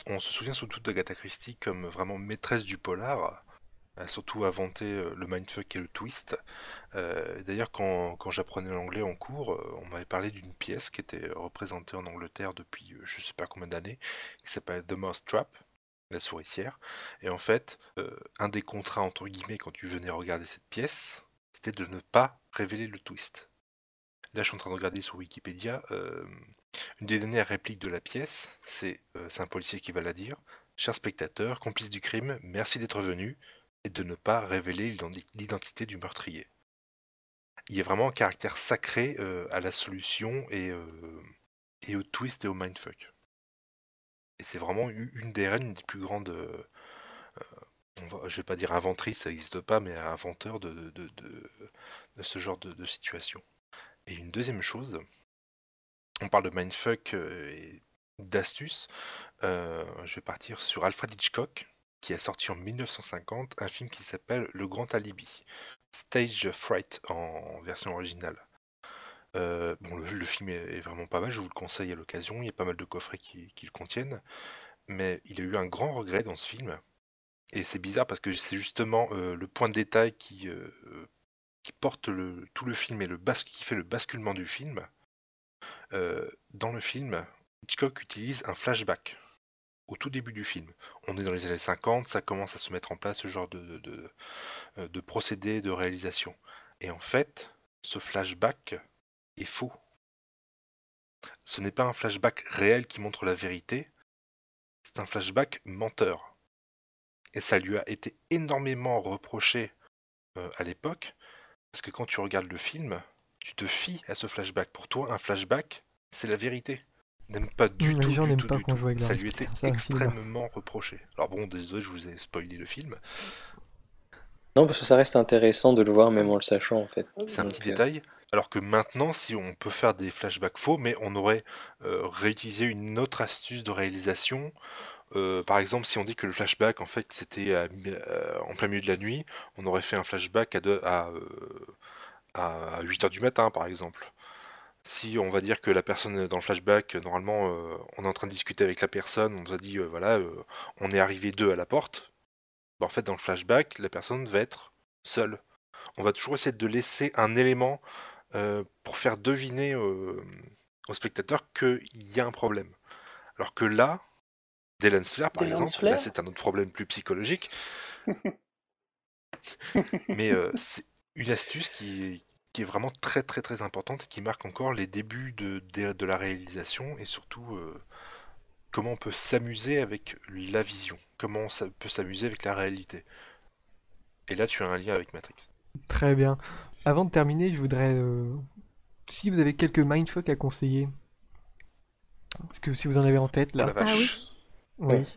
on se souvient surtout d'Agatha Christie comme vraiment maîtresse du polar. A surtout inventé euh, le mindfuck et le twist. Euh, D'ailleurs, quand, j'apprenais l'anglais en cours, euh, on m'avait parlé d'une pièce qui était représentée en Angleterre depuis je sais pas combien d'années, qui s'appelle The Mouse Trap, la souricière. Et en fait, un des contrats entre guillemets quand tu venais regarder cette pièce, c'était de ne pas révéler le twist. Là, je suis en train de regarder sur Wikipédia. Une des dernières répliques de la pièce, c'est euh, un policier qui va la dire. Cher spectateur, complice du crime, merci d'être venu et de ne pas révéler l'identi- l'identité du meurtrier. Il y a vraiment un caractère sacré euh, à la solution et, euh, et au twist et au mindfuck. Et c'est vraiment une des reines, une des plus grandes. je vais pas dire inventrice, ça n'existe pas, mais inventeur de, ce genre de situation. Et une deuxième chose, on parle de mindfuck euh, et d'astuces. euh, je vais partir sur Alfred Hitchcock, qui a sorti en 1950 un film qui s'appelle Le Grand Alibi, Stage Fright en version originale. Euh, bon, le, film est, vraiment pas mal, je vous le conseille à l'occasion. Il y a pas mal de coffrets qui, le contiennent, mais il a eu un grand regret dans ce film. Et c'est bizarre parce que c'est justement le point de détail qui, porte tout le film et le qui fait le basculement du film. Euh, dans le film, Hitchcock utilise un flashback au tout début du film. On est dans les années 50, ça commence à se mettre en place ce genre de, euh, de procédé de réalisation. Et en fait, ce flashback est faux. Ce n'est pas un flashback réel qui montre la vérité, c'est un flashback menteur. Et ça lui a été énormément reproché euh, à l'époque, parce que quand tu regardes le film, tu te fies à ce flashback. Pour toi, un flashback, c'est la vérité. N'aime pas du Mm, les tout, gens du n'aiment tout, pas du qu'on tout. joue avec leur Ça lui était ça extrêmement reproché. Alors bon, désolé, je vous ai spoilé le film. Non, parce que ça reste intéressant de le voir même en le sachant en fait. C'est un Donc, petit euh, détail. Alors que maintenant, si on peut faire des flashbacks faux, mais on aurait euh, réutilisé une autre astuce de réalisation. Euh, par exemple, si on dit que le flashback, en fait, c'était euh, en plein milieu de la nuit, on aurait fait un flashback à, deux- à, euh, à 8 heures du matin, par exemple. Si on va dire que la personne dans le flashback, normalement, euh, on est en train de discuter avec la personne, on nous a dit, euh, voilà, euh, on est arrivé deux à la porte. Bah, en fait, dans le flashback, la personne va être seule. On va toujours essayer de laisser un élément pour faire deviner au spectateur qu'il y a un problème. Alors que là, des lens flares, par Des exemple, là c'est un autre problème plus psychologique. Mais c'est une astuce qui, qui est vraiment très très très importante et qui marque encore les débuts de, de, de la réalisation et surtout euh, comment on peut s'amuser avec la vision, comment on peut s'amuser avec la réalité. Et là tu as un lien avec Matrix. Très bien. Avant de terminer, je voudrais euh, si vous avez quelques mindfuck à conseiller, est-ce que si vous en avez en tête Oh là, la vache. Ah oui. oui.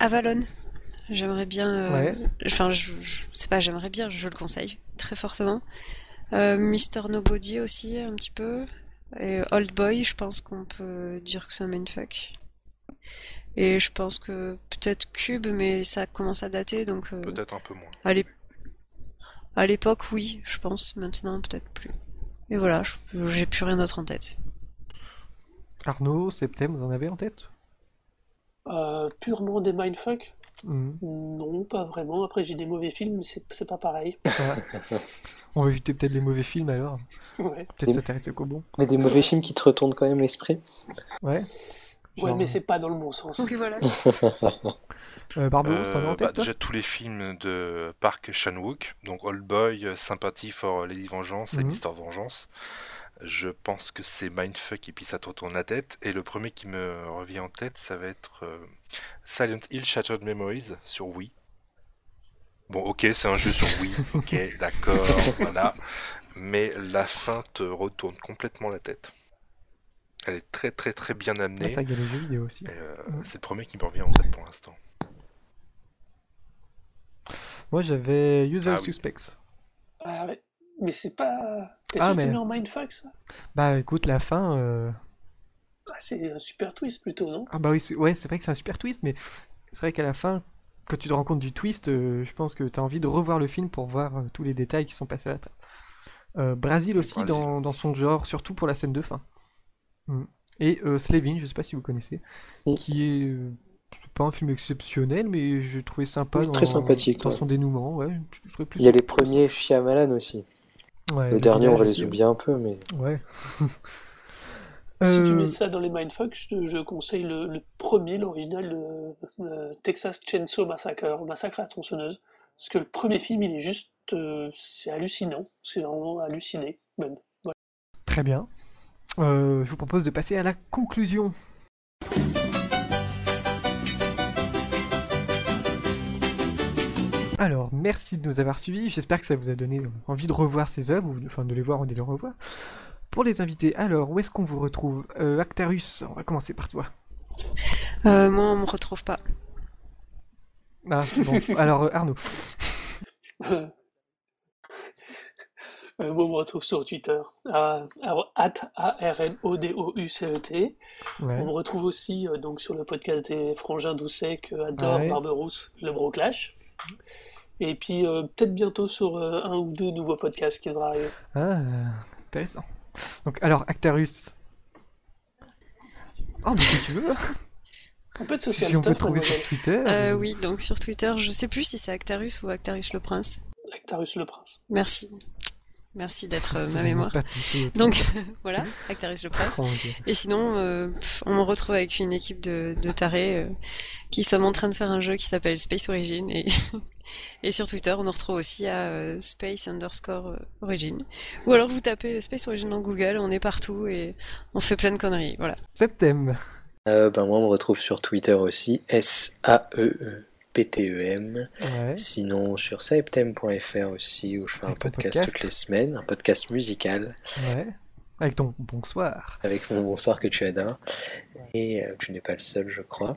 Avalon. J'aimerais bien. euh, Ouais. Enfin, je, je sais pas, j'aimerais bien, je le conseille très fortement. Euh, Mister Nobody aussi, un petit peu. Et Old Boy, je pense qu'on peut dire que c'est un mindfuck. Et je pense que peut-être Cube, mais ça commence à dater, donc euh, Peut-être un peu moins. à l'ép- à l'époque, oui, je pense. Maintenant, peut-être plus. Et voilà, j'ai plus rien d'autre en tête. Arnaud, Septem, vous en avez en tête? Euh, purement des mindfuck? Mhm. Non, pas vraiment. Après, j'ai des mauvais films, mais c'est c'est pas pareil. Ouais. On va éviter peut-être les mauvais films alors. Ouais, Peut-être s'intéresser qu'au bon. Mais des mauvais films qui te retournent quand même l'esprit. Ouais. ouais mais c'est pas dans le bon sens. Donc voilà. euh, en Euh, tête bah, déjà tous les films de Park Chan-wook, donc Old Boy, euh, Sympathy for Lady Vengeance et Mhm. Mister Vengeance. Je pense que c'est mindfuck et puis ça te retourne la tête. Et le premier qui me revient en tête, ça va être euh, Silent Hill Shattered Memories sur Wii. Bon, ok, c'est un jeu sur Wii, ok, d'accord, voilà. Mais la fin te retourne complètement la tête. Elle est très très très bien Ah, amenée. ça, il y a les jeux vidéo aussi. Euh, c'est le premier qui me revient en tête pour l'instant. Moi j'avais Usual Ah oui. Suspects. Ah ouais. Mais c'est pas. Ah, mais- en mindfuck ça Bah écoute, la fin. euh, Ah, C'est un super twist plutôt, non? Ah bah oui, c'est ouais, c'est vrai que c'est un super twist, mais c'est vrai qu'à la fin, quand tu te rends compte du twist, euh, je pense que tu as envie de revoir le film pour voir euh, tous les détails qui sont passés à la trappe. Euh, Brasil aussi Brasil. Dans, dans son genre, surtout pour la scène de fin. Mm. Et euh, Slavin, je sais pas si vous connaissez, Mm. qui est euh, c'est pas un film exceptionnel, mais j'ai trouvé sympa Oui, dans, très sympathique, dans ouais. son dénouement. Ouais, je, je trouvais plus Il y a les premiers Shyamalan aussi. Ouais, Le dernier, on va les aussi, oublier un peu, mais Ouais. Si tu Euh, mets ça dans les mindfuck, je, je conseille le, le premier, l'original, le, le Texas Chainsaw Massacre, Massacre à la tronçonneuse. Parce que le premier film, il est juste. euh, c'est hallucinant. C'est vraiment halluciné, même. Très bien. Euh, je vous propose de passer à la conclusion. Alors, merci de nous avoir suivis. J'espère que ça vous a donné envie de revoir ces œuvres, ou enfin de les voir ou de les revoir. Pour les invités, alors, où est-ce qu'on vous retrouve? Euh, Actarus, on va commencer par toi. Euh, moi, on me retrouve pas. Ah, bon. alors, euh, Arnaud. Moi, on me retrouve sur Twitter, at A-R-N-O-D-O-U-C-E-T. Ouais. On me retrouve aussi donc sur le podcast des Frangins Doucet que adore Ouais. Barberousse, le Broclash. Et puis euh, peut-être bientôt sur euh, un ou deux nouveaux podcasts qui devraient arriver. Ah, intéressant. Donc, alors, Actarus. Oh, mais si tu veux. Un peu de social Si on peut trouver sur. Twitter. Euh, euh, oui, donc sur Twitter, je sais plus si c'est Actarus ou Actarus le Prince. Actarus le Prince. Merci. Merci d'être euh, ma mémoire. Donc voilà, Actarus le Prince. Ok. Et sinon, euh, pff, on me retrouve avec une équipe de, de tarés euh, qui sommes en train de faire un jeu qui s'appelle Space Origin. Et, et sur Twitter, on nous retrouve aussi à euh, Space underscore Origin. Ou alors vous tapez Space Origin dans Google, on est partout et on fait plein de conneries. Voilà. Septem. euh, ben moi on me retrouve sur Twitter aussi, Ouais. Sinon sur septem.fr aussi, où je fais un Avec ton podcast, podcast. toutes les semaines, un podcast musical Ouais. Avec ton bonsoir. avec mon bonsoir que tu adores. Et euh, tu n'es pas le seul, je crois.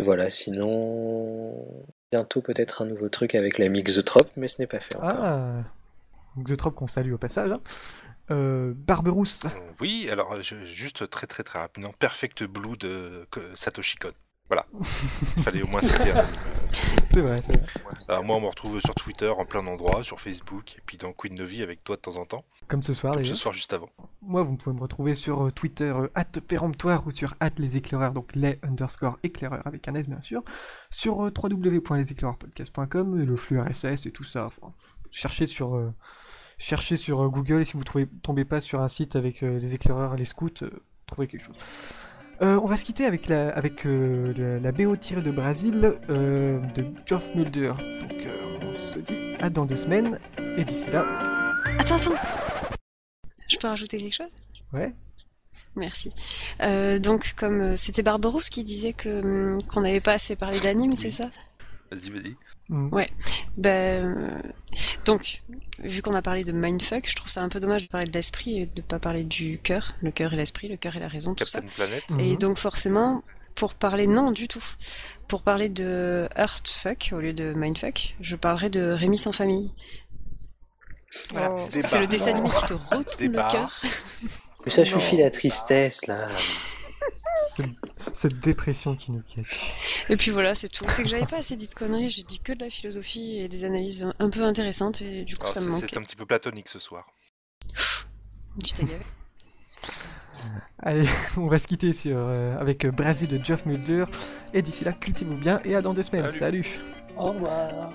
Voilà, sinon bientôt peut-être un nouveau truc avec la Mixotrope, mais ce n'est pas fait encore. Ah. Xotrop qu'on salue au passage. hein. Euh, Barberousse. Oui, alors je- juste très très très rapidement, Perfect Blue de que- Satoshi Kon. Voilà. Il fallait au moins citer un anime. C'est vrai, c'est vrai. Alors moi on me retrouve sur Twitter en plein d'endroits, sur Facebook et puis dans Queen Novi avec toi de temps en temps. Comme ce soir Comme d'ailleurs. ce soir juste avant. Moi, vous pouvez me retrouver sur euh, Twitter euh, péremptoire ou sur les éclaireurs, donc les underscore éclaireurs avec un S bien sûr. Sur euh, www.leséclaireurspodcast.com, et le flux RSS et tout ça. Enfin, cherchez sur, euh, cherchez sur euh, Google et si vous trouvez, tombez pas sur un site avec euh, les éclaireurs et les scouts, euh, trouvez quelque chose. Euh, on va se quitter avec la, avec, euh, la, la BO tirée de Brésil euh, de Geoff Mulder. Donc euh, on se dit à dans deux semaines et d'ici là, Attends, attends Je peux rajouter quelque chose? Ouais. Merci. Euh, donc, comme c'était Barberousse qui disait que hum, qu'on n'avait pas assez parlé d'anime, c'est ça? Vas-y, vas-y. Mm. Ben, euh, Donc, vu qu'on a parlé de mindfuck, je trouve ça un peu dommage de parler de l'esprit et de pas parler du cœur, le cœur et l'esprit, le cœur et la raison, tout ça. Planet. Et donc forcément, pour parler non du tout, pour parler de Heartfuck au lieu de mindfuck, je parlerai de Rémi sans famille. Voilà. Oh. C'est le dessin animé qui te retourne Débat. le cœur. Mais ça suffit la tristesse là. Cette dépression qui nous quitte. Et puis voilà, c'est tout. C'est que j'avais pas assez dit de conneries, j'ai dit que de la philosophie et des analyses un peu intéressantes et du coup Alors, ça me manque. C'est un petit peu platonique ce soir. Tu t'es gavé. Allez, on va se quitter sur, euh, avec euh, Brasil de Geoff Mulder. Et d'ici là, cultivez-vous bien et à dans deux semaines. Salut. Salut. Au revoir.